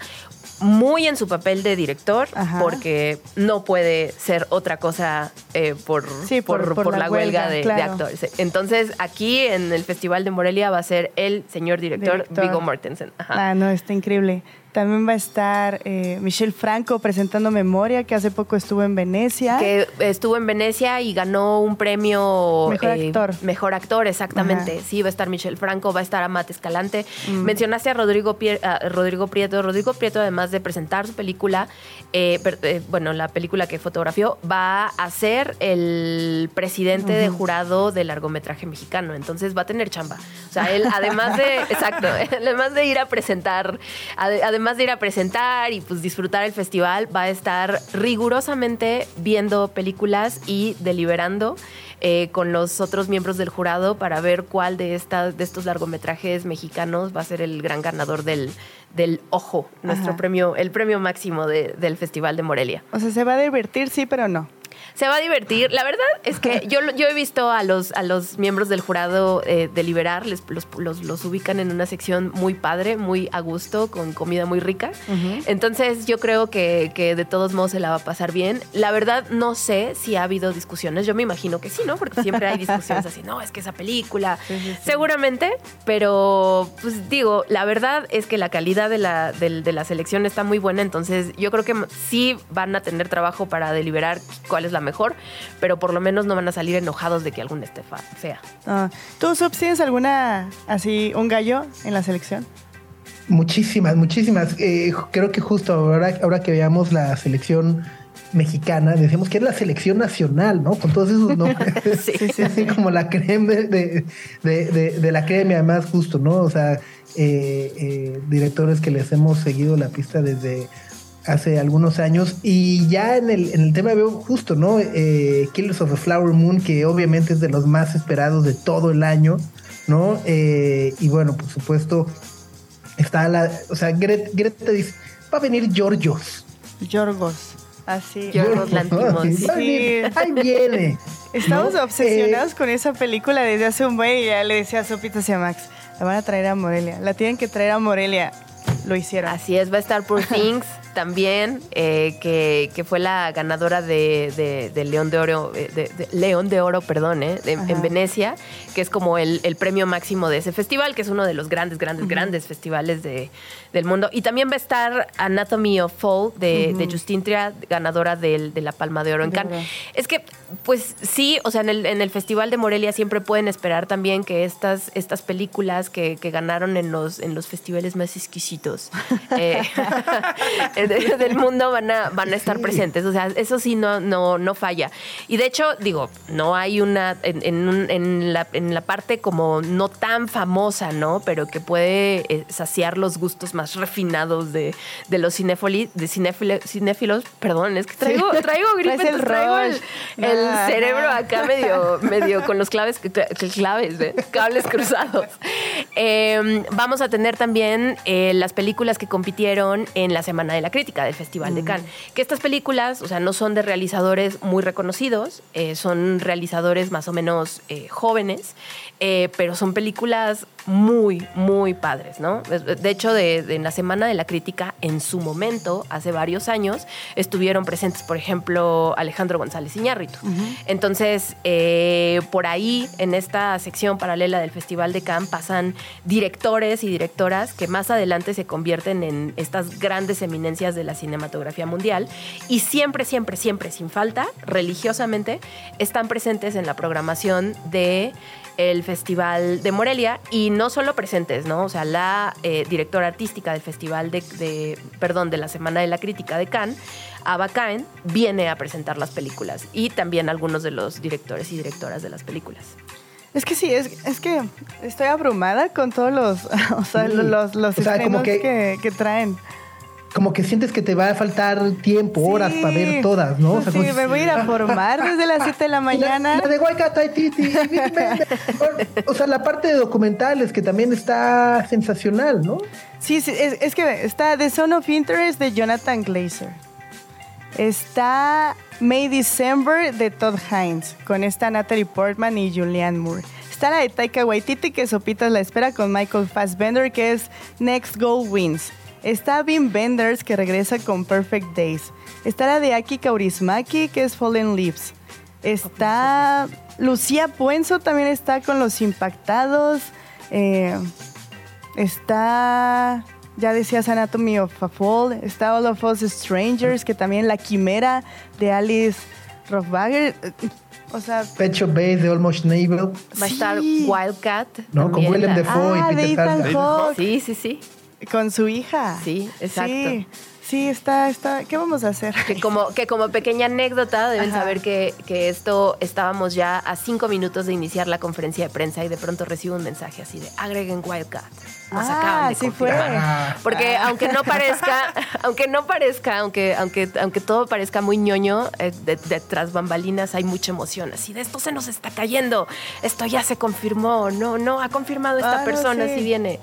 Muy en su papel de director, Ajá. porque no puede ser otra cosa eh, por, Sí, por- por la la huelga, huelga, de, actores. Entonces, aquí en el Festival de Morelia va a ser el señor director, Director. Viggo Mortensen. Ajá. Ah, no, está increíble. También va a estar eh, Michelle Franco presentando Memoria, que hace poco estuvo en Venecia. que estuvo en Venecia y ganó un premio Mejor actor. Mejor actor, exactamente. Ajá. Mm. Sí, va a estar Michelle Franco, va a estar Amat Escalante. Mencionaste a Rodrigo, Pie- a Rodrigo Prieto. Rodrigo Prieto, además de presentar su película, eh, per- eh, bueno, la película que fotografió, va a ser el presidente de jurado del largometraje mexicano. Entonces va a tener chamba. O sea, él, además de, (laughs) exacto, además de ir a presentar, ade- además de ir a presentar y pues disfrutar el festival, va a estar rigurosamente viendo películas y deliberando eh, con los otros miembros del jurado para ver cuál de, estas de estos largometrajes mexicanos va a ser el gran ganador del, del Ojo, nuestro Ajá. premio, el premio máximo de- del Festival de Morelia. O sea, se va a divertir, sí, pero no. Se va a divertir. La verdad es que yo, yo he visto a los, a los miembros del jurado eh, deliberar, les- los, los- los ubican en una sección muy padre, muy a gusto, con comida muy rica. Entonces yo creo que, que de todos modos se la va a pasar bien. La verdad no sé si ha habido discusiones. Yo me imagino que sí, ¿no? Porque siempre hay discusiones así, no, es que esa película, seguramente, pero pues digo, la verdad es que la calidad de la, del- de la selección está muy buena, entonces yo creo que sí van a tener trabajo para deliberar cuál es la mejor, pero por lo menos no van a salir enojados de que algún estefa sea. Ah, ¿Tú, Subs, tienes alguna, así, un gallo en la selección? Muchísimas, muchísimas. Eh, creo que justo ahora, ahora que veamos la selección mexicana, decíamos que es la selección nacional, ¿no? Con todos esos nombres. (laughs) Sí. Sí, sí, Así como la creme de, de, de- de- de la creme, además, justo, ¿no? O sea, eh, eh, directores que les hemos seguido la pista desde hace algunos años. Y ya en el, en el tema veo justo, ¿no? Eh, Killers of the Flower Moon, que obviamente es de los más esperados de todo el año, ¿no? Eh, y bueno, por supuesto, está la. O sea, Gre- Greta dice: va a venir Georgios. Yorgos. Así. Yorgos venir, ahí viene. Estamos ¿no? obsesionados Eh, con esa película desde hace un buen y ya le decía a Sopitas y a Max, la van a traer a Morelia, la tienen que traer a Morelia. Lo hicieron. Así es, va a estar Poor (laughs) Things también, eh, que, que fue la ganadora de, de- de León de Oro, eh, de, de- León de Oro, perdón, eh, en Venecia, que es como el, el premio máximo de ese festival, que es uno de los grandes, grandes, grandes festivales de- del mundo. Y también va a estar Anatomy of Fall de, de Justine Triad, ganadora del- de la Palma de Oro en Cannes. Es que, pues sí, o sea, en el, en el Festival de Morelia siempre pueden esperar también que estas, estas películas que, que ganaron en los, en los festivales más exquisitos (laughs) eh, (laughs) de- del (laughs) mundo van a, van a estar presentes. O sea, eso sí no, no, no falla. Y de hecho, digo, no hay una, en, en la, en la parte como no tan famosa, ¿no? Pero que puede eh, saciar los gustos más refinados de, de los cinéfoli- de cinéfilo- cinéfilos. Perdón, es que traigo, traigo gripe, el traigo el, cerebro acá medio, medio con los claves, cl- claves, ¿eh? cables cruzados. Eh, vamos a tener también eh, las películas que compitieron en la Semana de la Crítica del Festival de Cannes. Que estas películas, o sea, no son de realizadores muy reconocidos, eh, son realizadores más o menos eh, jóvenes, eh, pero son películas muy, muy padres, ¿no? De hecho, de, de en la Semana de la Crítica, en su momento, hace varios años, estuvieron presentes, por ejemplo, Alejandro González Iñárritu. Entonces, eh, por ahí, en esta sección paralela del Festival de Cannes, pasan directores y directoras que más adelante se convierten en estas grandes eminencias de la cinematografía mundial y siempre, siempre, siempre, sin falta, religiosamente, están presentes en la programación de el Festival de Morelia y no solo presentes, ¿no? O sea, la eh, directora artística del Festival de, de- perdón, de la Semana de la Crítica de Cannes, Ava Caen, viene a presentar las películas y también algunos de los directores y directoras de las películas. Es que sí, es, es que estoy abrumada con todos los, (laughs) o sea, Sí. los, los O sea, como estrenos que- que, que traen. Como que sientes que te va a faltar tiempo, horas para ver todas, ¿no? O sea, sí, como- me voy a ir a (laughs) formar desde las 7 de la Y la- mañana. La, de Waika Taititi. o sea, la parte de documentales que también está sensacional, ¿no? Sí, sí, es, es que está The Son of Interest de Jonathan Glazer. Está May December de Todd Hines, con esta Natalie Portman y Julianne Moore. Está la de Taika Waititi, que Sopitas la espera, con Michael Fassbender, que es Next Goal Wins. Está Vin Benders, que regresa con Perfect Days. Está la de Aki Kaurismaki, que es Fallen Leaves. Está Lucía Puenzo, también está con Los Impactados. Eh, Está, ya decías Anatomy of a Fall. Está All of Us Strangers, que también La Quimera de Alice Rothbager. O sea, Pecho Base de Almost Neighbor. Va a estar Sí. Wildcat. No, con también, Willem Dafoe. Ah, de Peter Ethan Sanders. Hawke. Sí, sí, sí. Con su hija. Sí, exacto. Sí, sí, está, está. ¿Qué vamos a hacer? Que como, que como pequeña anécdota deben Ajá. saber que, que esto estábamos ya a cinco minutos de iniciar la conferencia de prensa y de pronto recibo un mensaje así de agreguen Wildcat. Nos Ah, acaban de sí fue. confirmar". Ah, Porque aunque no parezca, (laughs) aunque no parezca, aunque, aunque, aunque todo parezca muy ñoño, eh, de- bambalinas hay mucha emoción. Así de esto se nos está cayendo, esto ya se confirmó, no, no, ha confirmado esta Ah, no, persona, sí. si viene.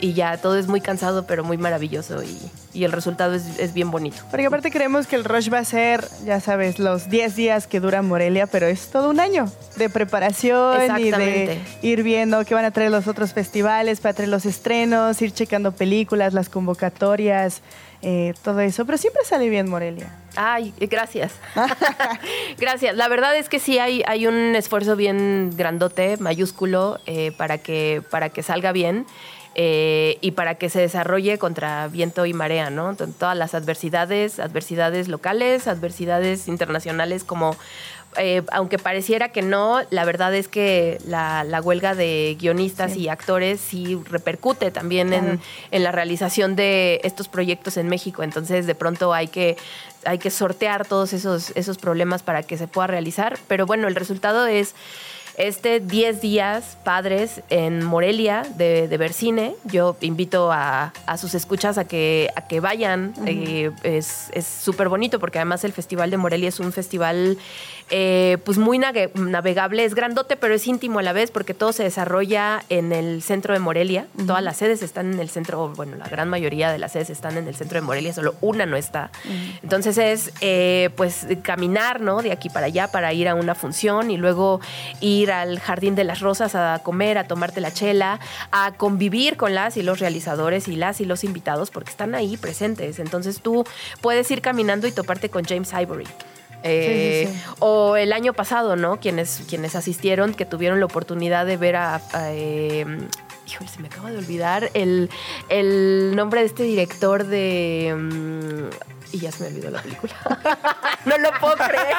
Y ya todo es muy cansado, pero muy maravilloso y, y el resultado es, es bien bonito. Porque aparte creemos que el rush va a ser, ya sabes, los 10 días que dura Morelia, pero es todo un año de preparación y de ir viendo qué van a traer los otros festivales, para traer los estrenos, ir checando películas, las convocatorias, eh, todo eso. Pero siempre sale bien Morelia. Ay, gracias. (laughs) (laughs) gracias. La verdad es que sí hay, hay un esfuerzo bien grandote, mayúsculo, eh, para, que, para que salga bien. Eh, y para que se desarrolle contra viento y marea, ¿no? Todas las adversidades, adversidades locales, adversidades internacionales, como eh, aunque pareciera que no, la verdad es que la, la huelga de guionistas y actores sí repercute también en, Claro. en la realización de estos proyectos en México. Entonces, de pronto hay que, hay que sortear todos esos, esos problemas para que se pueda realizar. Pero bueno, el resultado es este 10 días padres en Morelia de, de ver cine. Yo invito a, a sus escuchas a que, a que vayan. Eh, es es súper bonito porque además el Festival de Morelia es un festival eh, pues muy navegable. Es grandote, pero es íntimo a la vez porque todo se desarrolla en el centro de Morelia. Todas las sedes están en el centro, bueno, la gran mayoría de las sedes están en el centro de Morelia, solo una no está. Entonces es eh, pues caminar, ¿no? De aquí para allá para ir a una función y luego ir al Jardín de las Rosas a comer, a tomarte la chela, a convivir con las y los realizadores y las y los invitados porque están ahí presentes. Entonces tú puedes ir caminando y toparte con James Ivory. Eh, Sí, sí, sí. O el año pasado, ¿no? Quienes, quienes asistieron, que tuvieron la oportunidad de ver a... a, eh, híjole, se me acaba de olvidar el, el nombre de este director de... mm, y ya se me olvidó la película. (laughs) no lo puedo creer.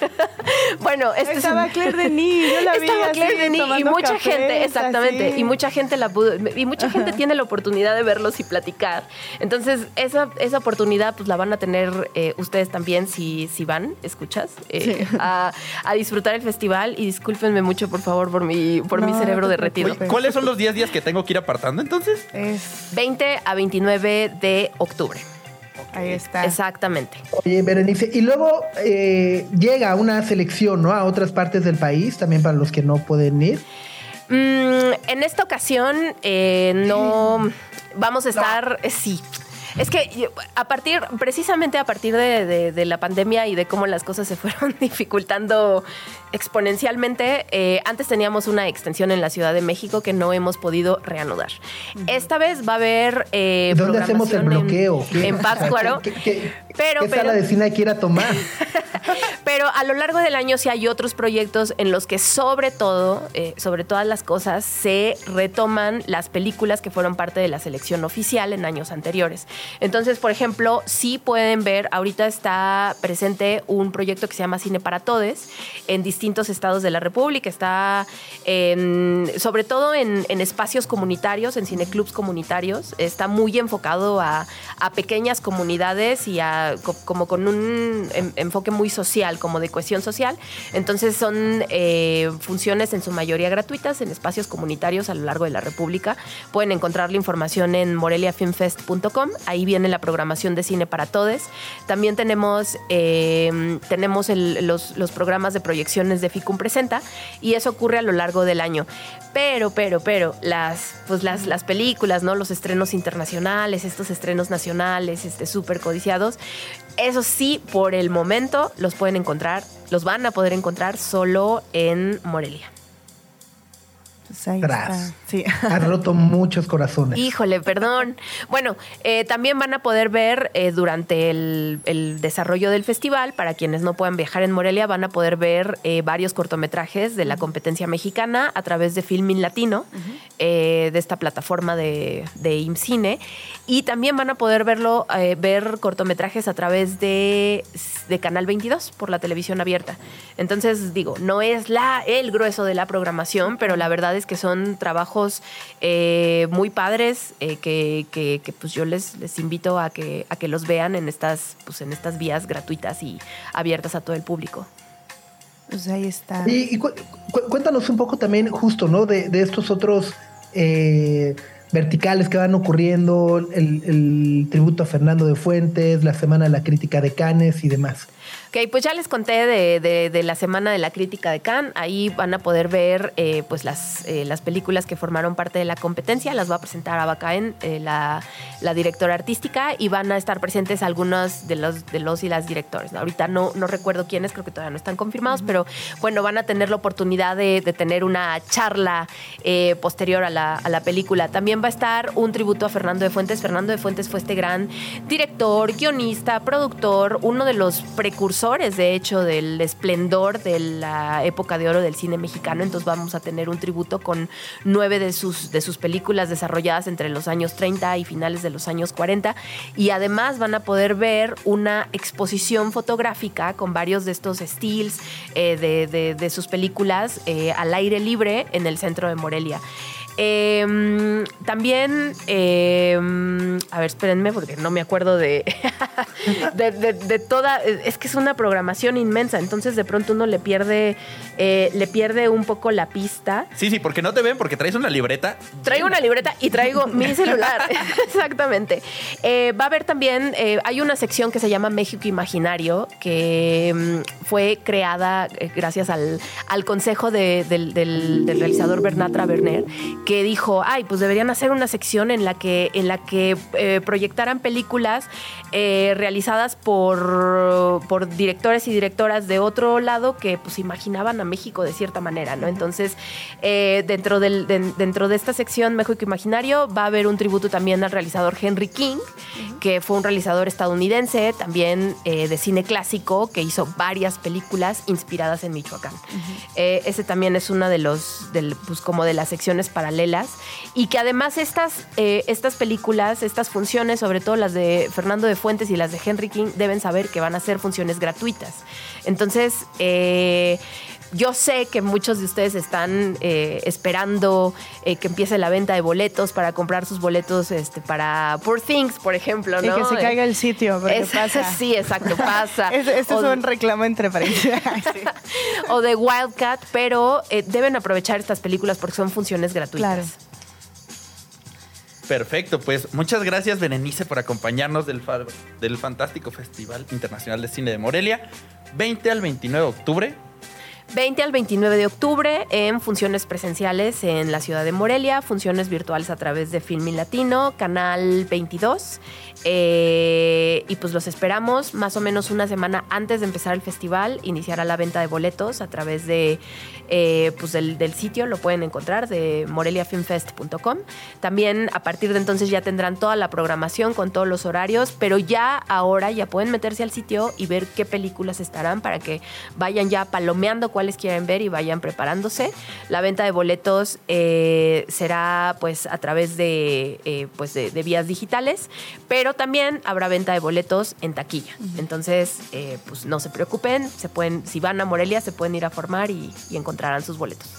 (laughs) bueno, este es Estaba un- Claire Denis, yo la vi Estaba así, Claire Denis y mucha cafés, gente, exactamente, así. y mucha gente la pudo, y mucha gente tiene la oportunidad de verlos y platicar. Entonces, esa, esa oportunidad pues la van a tener eh, ustedes también si, si van, escuchas, eh, a, a disfrutar el festival y discúlpenme mucho por favor por mi, por mi cerebro no derretido. ¿Cuáles son los 10 días que tengo que ir apartando entonces? Es, 20 a 29 de octubre. Ahí está. Exactamente. Oye, Berenice, y luego eh, llega una selección, ¿no? A otras partes del país, también para los que no pueden ir. Mm, en esta ocasión eh, no vamos a estar, eh, sí. Es que a partir, precisamente a partir de, de- de la pandemia y de cómo las cosas se fueron (laughs) dificultando exponencialmente, eh, antes teníamos una extensión en la Ciudad de México que no hemos podido reanudar. Esta vez va a haber eh, ¿Dónde hacemos el en- bloqueo? ¿Qué? En, Pátzcuaro. ¿Qué, qué- Pero, qué pero- sala de cine hay que ir a tomar? (laughs) (laughs) Pero a lo largo del año sí hay otros proyectos en los que sobre todo, eh, sobre todas las cosas, se retoman las películas que fueron parte de la selección oficial en años anteriores. Entonces, por ejemplo, sí pueden ver, ahorita está presente un proyecto que se llama Cine para Todes en distintos estados de la República. Está sobre todo en, espacios comunitarios, en cineclubs comunitarios. Está muy enfocado a, a pequeñas comunidades y a co- como con un enfoque muy social, como de cohesión social. Entonces son eh, funciones en su mayoría gratuitas en espacios comunitarios a lo largo de la República. Pueden encontrar la información en moreliafilmfest.com. Ahí viene la programación de cine para todos. También tenemos, eh, tenemos los, los programas de proyecciones de FICUM Presenta y eso ocurre a lo largo del año. Pero, pero, pero, las, pues las, las películas, ¿no? Los estrenos internacionales, estos estrenos nacionales, este, súper codiciados, eso sí, por el momento los pueden encontrar, los van a poder encontrar solo en Morelia. Pues ahí Tras. Sí. Has roto muchos corazones. Híjole, perdón. Bueno, eh, también van a poder ver eh, durante el, el desarrollo del festival, para quienes no puedan viajar en Morelia, van a poder ver eh, varios cortometrajes de la competencia mexicana a través de Filmin Latino, eh, de esta plataforma de, de IMCINE. Y también van a poder verlo, eh, ver cortometrajes a través de, de Canal 22 por la televisión abierta. Entonces, digo, no es la, el grueso de la programación, pero la verdad es que son trabajos eh, muy padres eh, que, que- que, pues yo les, les invito a que, a que los vean en estas, pues en estas vías gratuitas y abiertas a todo el público. Pues ahí está. Y, y cu- cu- cuéntanos un poco también, justo, ¿no? De, de estos otros eh, verticales que van ocurriendo, el, el tributo a Fernando de Fuentes, la Semana de la Crítica de Canes y demás. Ok, pues ya les conté de, de- de la semana de la crítica de Cannes. Ahí van a poder ver eh, pues las, eh, las películas que formaron parte de la competencia. Las va a presentar Ava Caen, eh, la, la directora artística, y van a estar presentes algunos de los, de los y las directores. Ahorita no, no recuerdo quiénes, creo que todavía no están confirmados, pero bueno, van a tener la oportunidad de, de tener una charla eh, posterior a la, a la película. También va a estar un tributo a Fernando de Fuentes. Fernando de Fuentes fue este gran director, guionista, productor, uno de los precursores, de hecho, del esplendor de la época de oro del cine mexicano. Entonces vamos a tener un tributo con nueve de sus, de sus películas desarrolladas entre los años 30 y finales de los años 40. Y además van a poder ver una exposición fotográfica con varios de estos stills eh, de, de- de sus películas eh, al aire libre en el centro de Morelia. Eh, también, eh, a ver, espérenme porque no me acuerdo de, (laughs) de, de- de toda, es que es una programación inmensa, entonces de pronto uno le pierde, eh, le pierde un poco la pista. Sí, sí, porque no te ven, porque traes una libreta. Traigo una libreta y traigo mi (laughs) celular. (laughs) Exactamente. Eh, va a haber también, eh, hay una sección que se llama México Imaginario, que mm, fue creada gracias al, al consejo de- del, del- del realizador Bernatra Werner, que dijo, ay, pues deberían hacer una sección en la que, en la que eh, proyectaran películas eh, realizadas por, por directores y directoras de otro lado que pues imaginaban a México de cierta manera, ¿no? Entonces, eh, dentro, del, de- dentro de esta sección México Imaginario va a haber un tributo también al realizador Henry King, que fue un realizador estadounidense, también de cine clásico, que hizo varias películas inspiradas en Michoacán. Ese también es una de los, del, pues, como de las secciones paralelas y que además estas, eh, estas películas, estas funciones, sobre todo las de Fernando de Fuentes y las de Henry King, deben saber que van a ser funciones gratuitas. Entonces, eh, yo sé que muchos de ustedes están eh, esperando eh, que empiece la venta de boletos para comprar sus boletos este, para Poor Things, por ejemplo, Y ¿no? que se caiga el sitio, porque Es- pasa. (laughs) Sí, exacto, pasa. (laughs) Este, este es un reclamo entre paréntesis. (laughs) Sí. o de Wildcat, pero eh, deben aprovechar estas películas porque son funciones gratuitas. Claro. Perfecto, pues muchas gracias Berenice por acompañarnos del, fa- del fantástico Festival Internacional de Cine de Morelia, 20 al 29 de octubre. 20 al 29 de octubre en funciones presenciales en la ciudad de Morelia, funciones virtuales a través de Filmin Latino, Canal 22. eh, y pues los esperamos más o menos una semana antes de empezar el festival. Iniciará la venta de boletos a través de, eh, pues del, del sitio, lo pueden encontrar de moreliafilmfest.com. También a partir de entonces ya tendrán toda la programación con todos los horarios, pero ya ahora ya pueden meterse al sitio y ver qué películas estarán para que vayan ya palomeando cuáles quieren ver y vayan preparándose. La venta de boletos eh, será pues a través de, eh, pues de, de vías digitales, pero también habrá venta de boletos en taquilla. Entonces, eh, pues no se preocupen, se pueden, si van a Morelia se pueden ir a formar y, y encontrarán sus boletos.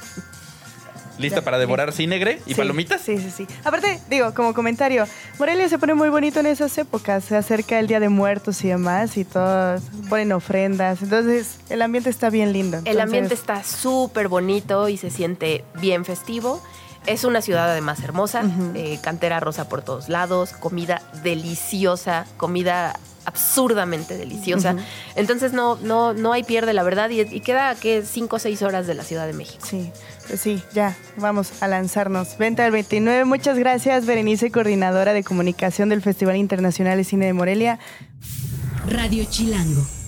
¿Lista para devorar cinegre y Sí, palomitas? Sí, sí, sí. Aparte, digo, como comentario, Morelia se pone muy bonito en esas épocas. Se acerca el Día de Muertos y demás, y todos ponen ofrendas. Entonces, el ambiente está bien lindo. El ambiente está súper bonito y se siente bien festivo. Es una ciudad además hermosa, eh, cantera rosa por todos lados, comida deliciosa, comida absurdamente deliciosa. Entonces no, no, no hay pierde, la verdad, y, y queda que cinco o seis horas de la Ciudad de México. Sí, sí, ya, vamos a lanzarnos. Venta del 29. Muchas gracias, Berenice, coordinadora de comunicación del Festival Internacional de Cine de Morelia. Radio Chilango.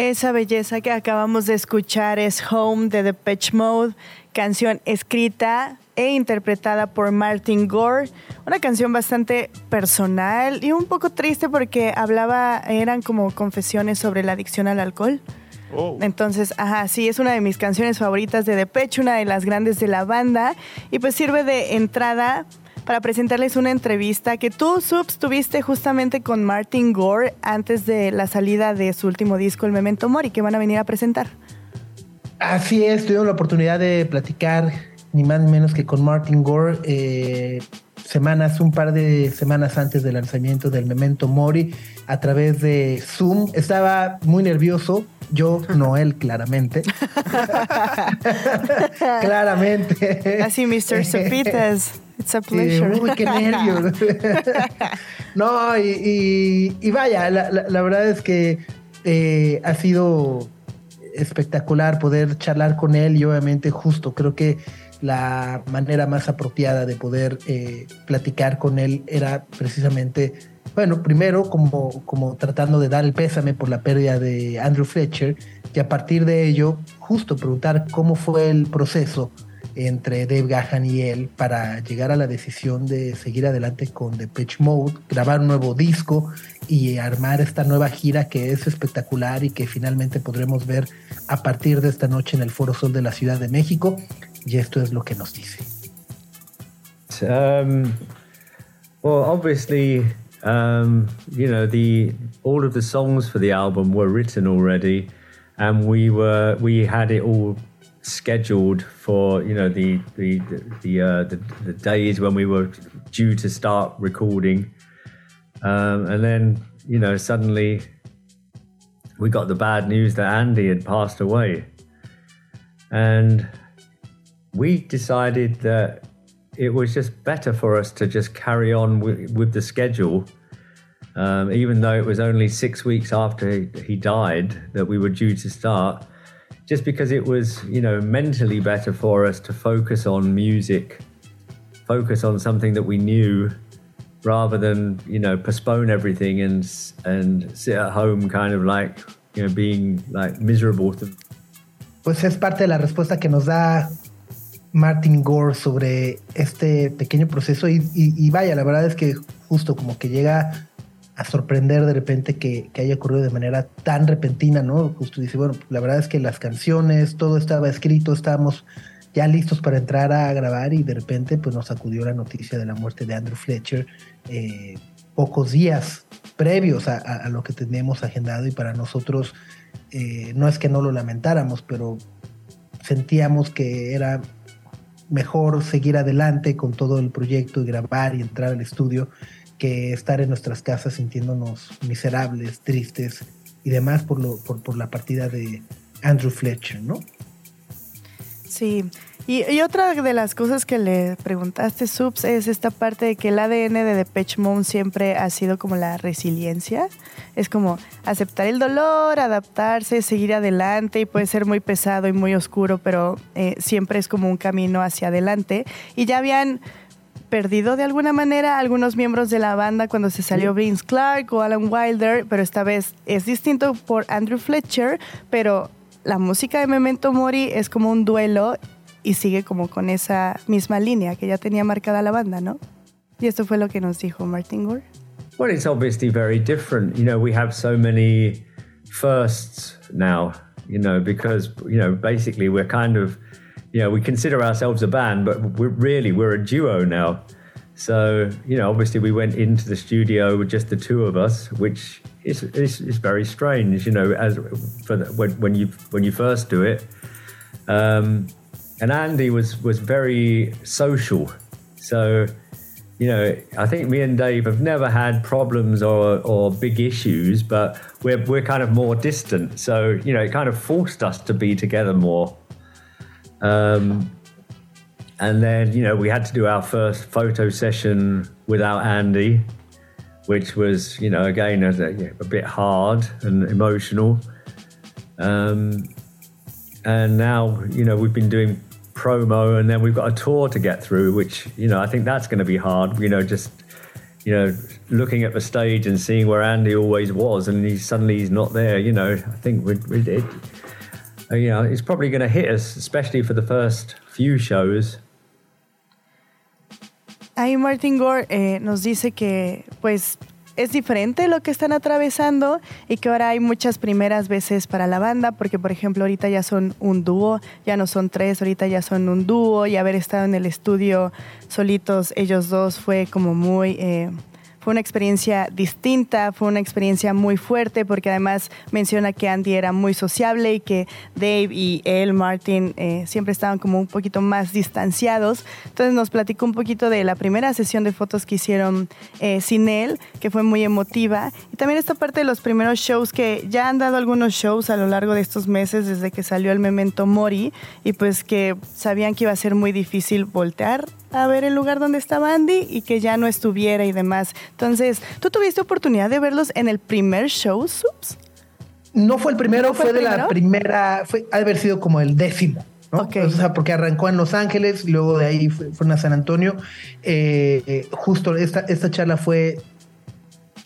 Esa belleza que acabamos de escuchar es Home de Depeche Mode, canción escrita e interpretada por Martin Gore. Una canción bastante personal y un poco triste porque hablaba, eran como confesiones sobre la adicción al alcohol. Oh. Entonces, ajá, sí, es una de mis canciones favoritas de Depeche, una de las grandes de la banda. Y pues sirve de entrada para presentarles una entrevista que tú, Subs, tuviste justamente con Martin Gore antes de la salida de su último disco, El Memento Mori, que van a venir a presentar. Así es, tuvimos la oportunidad de platicar ni más ni menos que con Martin Gore eh, semanas, un par de semanas antes del lanzamiento del Memento Mori a través de Zoom. Estaba muy nervioso, yo, (laughs) no él, claramente. (laughs) claramente. Así, Mr. Sopitas. It's a (laughs) pleasure. Sí, uy, qué nervios. no, y, y- y vaya, la, la- la verdad es que eh, ha sido espectacular poder charlar con él y obviamente justo creo que la manera más apropiada de poder eh, platicar con él era precisamente, bueno, primero como, como tratando de dar el pésame por la pérdida de Andrew Fletcher y a partir de ello justo preguntar cómo fue el proceso entre Dave Gahan y él para llegar a la decisión de seguir adelante con The Pitch Mode, grabar un nuevo disco y armar esta nueva gira que es espectacular y que finalmente podremos ver a partir de esta noche en el Foro Sol de la Ciudad de México. Y esto es lo que nos dice. Um, well, obviously, um, you know the all of the songs for the album were written already, and we were we had it all scheduled for you know the the the uh, the, the days when we were due to start recording, um, and then you know suddenly we got the bad news that Andy had passed away, and we decided that it was just better for us to just carry on with, with the schedule, um, even though it was only six weeks after he, he died that we were due to start, just because it was, you know, mentally better for us to focus on music, focus on something that we knew, rather than you know postpone everything and and sit at home, kind of like you know being like miserable. Pues es parte de la respuesta que nos da Martin Gore sobre este pequeño proceso y, y- y vaya, la verdad es que justo como que llega a sorprender de repente que, que haya ocurrido de manera tan repentina, ¿no? Justo dice, bueno, la verdad es que las canciones, todo estaba escrito, estábamos ya listos para entrar a grabar y de repente pues nos acudió la noticia de la muerte de Andrew Fletcher eh, pocos días previos a, lo que teníamos agendado y para nosotros eh, no es que no lo lamentáramos, pero sentíamos que era mejor seguir adelante con todo el proyecto y grabar y entrar al estudio que estar en nuestras casas sintiéndonos miserables, tristes y demás por, lo, por, por la partida de Andrew Fletcher, ¿no? Sí. Y, otra de las cosas que le preguntaste, Subs, es esta parte de que el ADN de Depeche Mode siempre ha sido como la resiliencia. Es como aceptar el dolor, adaptarse, seguir adelante y puede ser muy pesado y muy oscuro, pero eh, siempre es como un camino hacia adelante. Y ya habían perdido de alguna manera a algunos miembros de la banda cuando se salió Vince Clark o Alan Wilder, pero esta vez es distinto por Andrew Fletcher, pero la música de Memento Mori es como un duelo y sigue como con esa misma línea que ya tenía marcada la banda, ¿no? Y esto fue lo que nos dijo Martin Gore. Well, it's obviously very different. You know, we have so many firsts now, you know, because, you know, basically we're kind of, you know, we consider ourselves a band, but we're really, we're a duo now. So, you know, obviously we went into the studio with just the two of us, which is, is, is very strange, you know, as for the, when, when you when you first do it. Um, and Andy was was very social, so you know, I think me and Dave have never had problems or, or big issues, but we're, we're kind of more distant. So, you know, it kind of forced us to be together more. Um, and then, you know, we had to do our first photo session without Andy, which was, you know, again, a, a bit hard and emotional. Um, and now, you know, we've been doing promo and then we've got a tour to get through, which, you know, I think that's going to be hard, you know, just you know, looking at the stage and seeing where Andy always was, and he suddenly he's not there. You know, I think we, we it, uh, you know, it's probably going to hit us, especially for the first few shows. Ahí Martin Gore eh, nos dice que pues es diferente lo que están atravesando y que ahora hay muchas primeras veces para la banda, porque por ejemplo ahorita ya son un dúo, ya no son tres, ahorita ya son un dúo y haber estado en el estudio solitos ellos dos fue como muy... eh, fue una experiencia distinta, fue una experiencia muy fuerte porque además menciona que Andy era muy sociable y que Dave y él, Martin, eh, siempre estaban como un poquito más distanciados. Entonces nos platicó un poquito de la primera sesión de fotos que hicieron eh, sin él, que fue muy emotiva. Y también esta parte de los primeros shows que ya han dado algunos shows a lo largo de estos meses desde que salió el Memento Mori y pues que sabían que iba a ser muy difícil voltear a ver el lugar donde estaba Andy y que ya no estuviera y demás. Entonces, ¿tú tuviste oportunidad de verlos en el primer show, Subs? No fue el primero, ¿No fue fue, el de la primera, fue ha de haber sido como el décimo. ¿no? O sea, porque arrancó en Los Ángeles, luego de ahí fue, fueron a San Antonio. Eh, eh, justo esta, esta charla fue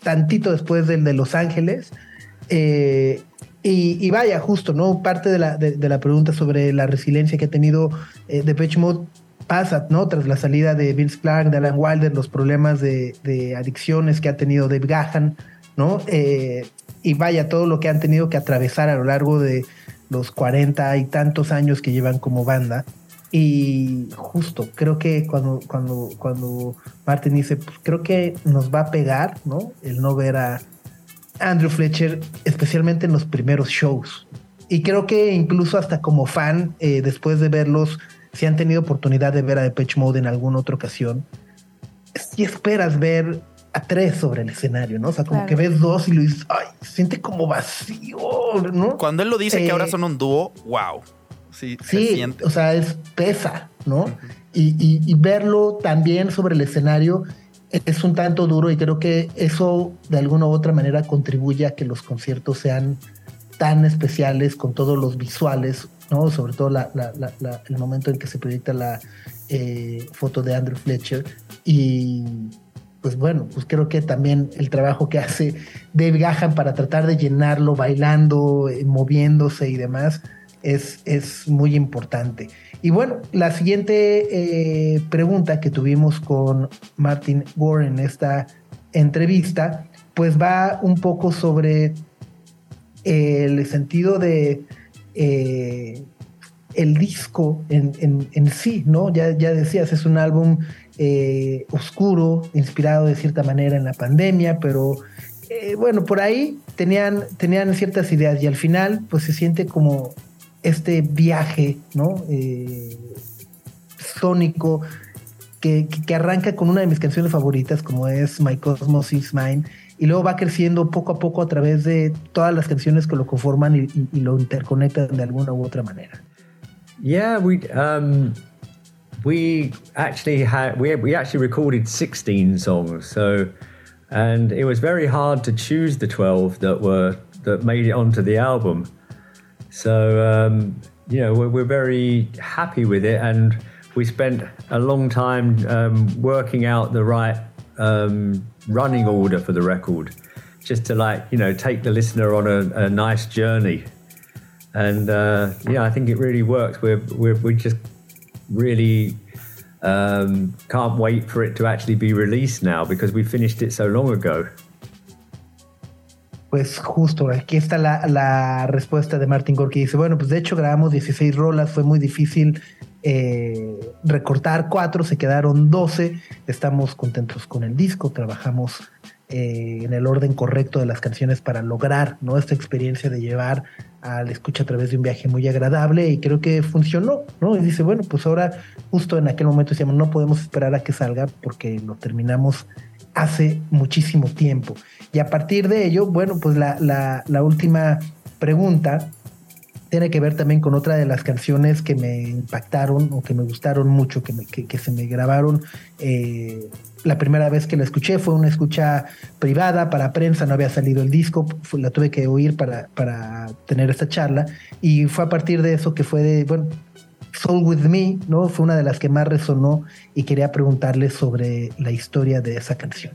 tantito después del de Los Ángeles. Eh, y, y vaya, justo, ¿no? Parte de la, de, de la pregunta sobre la resiliencia que ha tenido eh, Depeche Mode pasa, ¿no? Tras la salida de Vince Clark, de Alan Wilder, los problemas de, adicciones que ha tenido Dave Gahan, ¿no? Eh, y vaya, todo lo que han tenido que atravesar a lo largo de los 40 y tantos años que llevan como banda. Y justo, creo que cuando, cuando, cuando Martin dice, pues creo que nos va a pegar, ¿no? El no ver a Andrew Fletcher, especialmente en los primeros shows. Y creo que incluso hasta como fan, eh, después de verlos, si han tenido oportunidad de ver a Depeche Mode en alguna otra ocasión, si esperas ver a tres sobre el escenario, ¿no? O sea, como Claro. que ves dos y lo dices, ay, se siente como vacío, ¿no? Cuando él lo dice que Eh, ahora son un dúo, wow. Sí, se Sí, siente. o sea, es pesa, ¿no? y, y- y verlo también sobre el escenario es un tanto duro y creo que eso de alguna u otra manera contribuye a que los conciertos sean tan especiales con todos los visuales, ¿no? Sobre todo el momento en que se proyecta la eh, foto de Andrew Fletcher y pues bueno, pues creo que también el trabajo que hace Dave Gahan para tratar de llenarlo bailando, eh, moviéndose y demás es, es muy importante. Y bueno, la siguiente eh, pregunta que tuvimos con Martin Gore en esta entrevista, pues va un poco sobre el sentido de eh, el disco en, sí, ¿no? Ya, decías, es un álbum eh, oscuro, inspirado de cierta manera en la pandemia, pero eh, bueno, por ahí tenían, tenían ciertas ideas y al final pues se siente como este viaje, ¿no? Sónico que arranca con una de mis canciones favoritas como es My Cosmos Is Mine y luego va creciendo poco a poco a través de todas las canciones que lo conforman y, y- y lo interconectan de alguna u otra manera. Yeah, we um, we actually had we we actually recorded 16 songs. So, and it was very hard to choose the 12 that were that made it onto the album. So, um, you know, we're, we're very happy with it, and we spent a long time um, working out the right um, running order for the record, just to like you know take the listener on a, a nice journey and uh, yeah, I think it really works. We're, we're we just really um, can't wait for it to actually be released now because we finished it so long ago. Pues justo, aquí está la, la respuesta de Martin Gore que dice, bueno, pues de hecho grabamos 16 rolas, fue muy difícil eh, recortar cuatro, se quedaron 12, estamos contentos con el disco, trabajamos eh, en el orden correcto de las canciones para lograr ¿no? esta experiencia de llevar al escucha a través de un viaje muy agradable y creo que funcionó, ¿no? Y dice, bueno, pues ahora justo en aquel momento decíamos, no podemos esperar a que salga porque lo terminamos hace muchísimo tiempo. Y a partir de ello, bueno, pues la, la- la última pregunta tiene que ver también con otra de las canciones que me impactaron o que me gustaron mucho, que, me- que- se me grabaron. eh, la primera vez que la escuché fue una escucha privada para prensa, no había salido el disco, la tuve que oír para, para tener esta charla. Y fue a partir de eso que fue de, bueno, Soul With Me, ¿no? Fue una de las que más resonó y quería preguntarle sobre la historia de esa canción.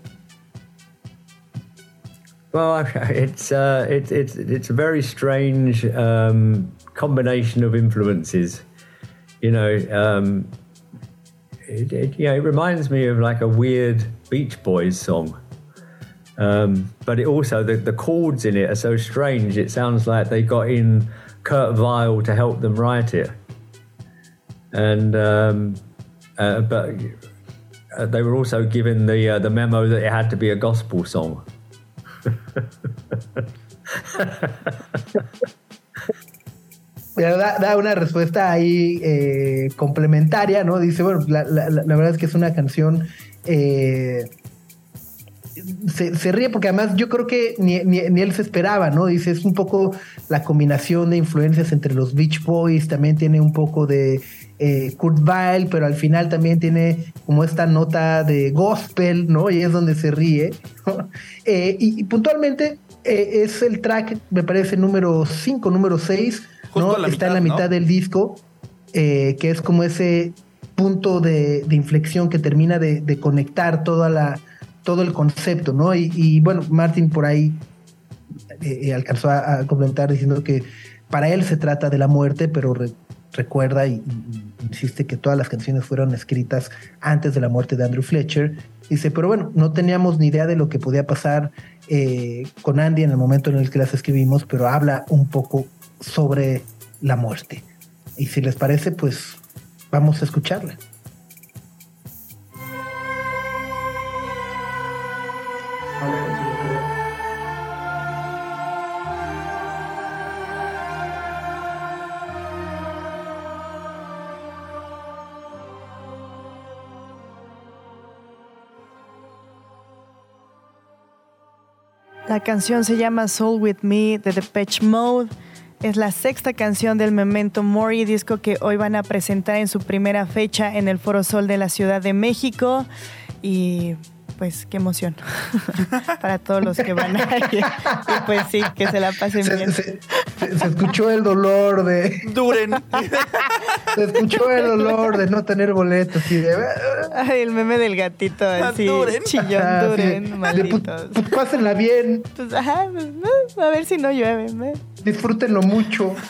Well, (laughs) it's uh, it's it's it's a very strange um, combination of influences. You know, um, it, it, you know, it reminds me of like a weird Beach Boys song. Um, but it also the, the chords in it are so strange. It sounds like they got in Kurt Weill to help them write it, and um, uh, but uh, they were also given the uh, the memo that it had to be a gospel song. Da, una respuesta ahí eh, complementaria, ¿no? Dice, bueno, la- la- la verdad es que es una canción... eh, se, se ríe porque además yo creo que ni, ni- ni él se esperaba, ¿no? Dice, es un poco la combinación de influencias entre los Beach Boys, también tiene un poco de eh, Kurt Weill, pero al final también tiene como esta nota de gospel, ¿no? Y es donde se ríe. (laughs) Eh, y, y puntualmente eh, es el track, me parece, número 5, número 6, Justo ¿no? Está en la mitad, del disco, que es como ese punto de, de inflexión que termina de, de conectar toda la, todo el concepto, ¿no? Y, y, bueno, Martin por ahí eh, eh, alcanzó a, complementar diciendo que para él se trata de la muerte, pero re- recuerda y insiste que todas las canciones fueron escritas antes de la muerte de Andrew Fletcher. Dice, pero bueno, no teníamos ni idea de lo que podía pasar eh, con Andy en el momento en el que las escribimos, pero habla un poco sobre la muerte. Y si les parece, pues vamos a escucharla. La canción se llama Soul With Me de Depeche Mode. Es la sexta canción del Memento Mori, disco que hoy van a presentar en su primera fecha en el Foro Sol de la Ciudad de México. Y pues qué emoción (laughs) para todos los que van a ir. Y pues sí, que se la pasen Se, bien. se- se- se escuchó el dolor de. Duren. (laughs) Se escuchó el dolor de no tener boletos y de. Ay, el meme del gatito así, Duren. chillón, Ah, duren, de, malditos. pues, pues, pásenla bien, Pues, ajá, pues, a ver si no llueve. ¿eh? disfrútenlo mucho. (laughs)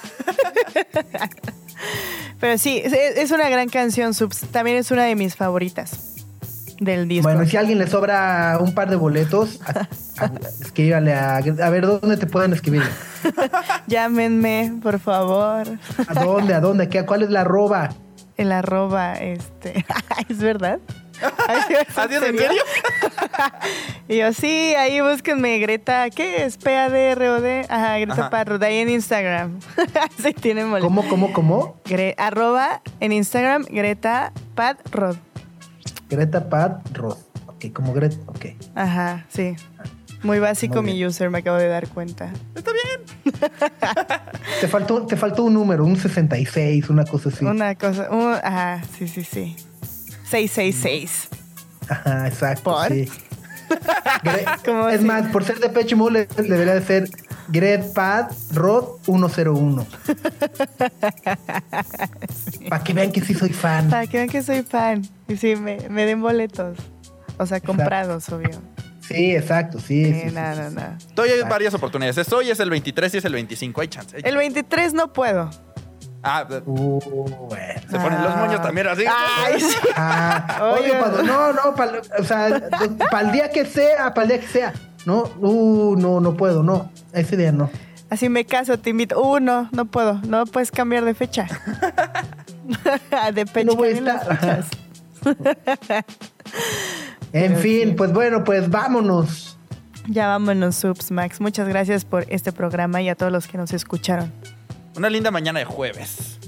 Pero sí, es, es una gran canción, Subs. También es una de mis favoritas del disco. Bueno, si a alguien le sobra un par de boletos, (laughs) escríbanle a, a ver dónde te pueden escribir. (laughs) Llámenme, por favor. ¿A dónde? ¿A dónde? ¿Qué, ¿Cuál es la arroba? El arroba, este. (laughs) ¿Es verdad? Ay, ¿es ¿Así es en serio? Y yo, sí, ahí búsquenme Greta, ¿qué es? P-A-D-R-O-D. Ajá, Greta Ajá. Parrot, ahí en Instagram. sí, tienen boleto. ¿Cómo, cómo, cómo? Gre- arroba en Instagram, Greta Padrod. Greta Pat Roth. Ok, como Greta. Ok. Ajá, sí. Muy básico Muy mi user, me acabo de dar cuenta. Está bien. (laughs) Te faltó, te faltó un número, un 66, una cosa así. Una cosa, un- ajá, sí, sí, sí. 666. Ajá, exacto. ¿Por? Sí. Gre- (laughs) ¿Cómo es así? más, por ser de Pecho Mole, debería de ser Gret Pat Roth 101. Para que vean que sí soy fan. Para que vean que soy fan. Y sí, me, me den boletos. O sea, comprados, obvio. Sí, exacto, sí. Sí, sí, sí, no, sí, no, sí. no. Todavía hay varias oportunidades. Es hoy, es el 23 y es el 25. Hay chance. hay El 23 no puedo. Ah, Uh, bueno. se ponen los moños también así. Ay, sí. Ah, Oye. oye, cuando, no, no, pa'l- o sea, para el día que sea, para el día que sea. No, uh, no, no puedo, no. Ese día no. Así me caso, te invito. Uh, no, no puedo. No puedes cambiar de fecha. (laughs) de fecha. No voy a estar. (laughs) En Pero fin, sí. pues bueno, pues vámonos. Ya vámonos, Subs, Max. Muchas gracias por este programa y a todos los que nos escucharon. Una linda mañana de jueves.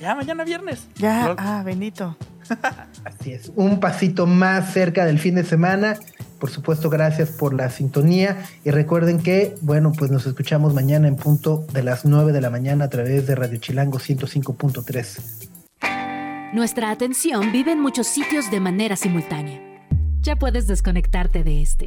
Ya, mañana viernes. Ya, Lo- ah, bendito. (laughs) Así es, un pasito más cerca del fin de semana. Por supuesto, gracias por la sintonía. Y recuerden que, bueno, pues nos escuchamos mañana en punto de las 9 de la mañana a través de Radio Chilango 105.3. Nuestra atención vive en muchos sitios de manera simultánea. Ya puedes desconectarte de este.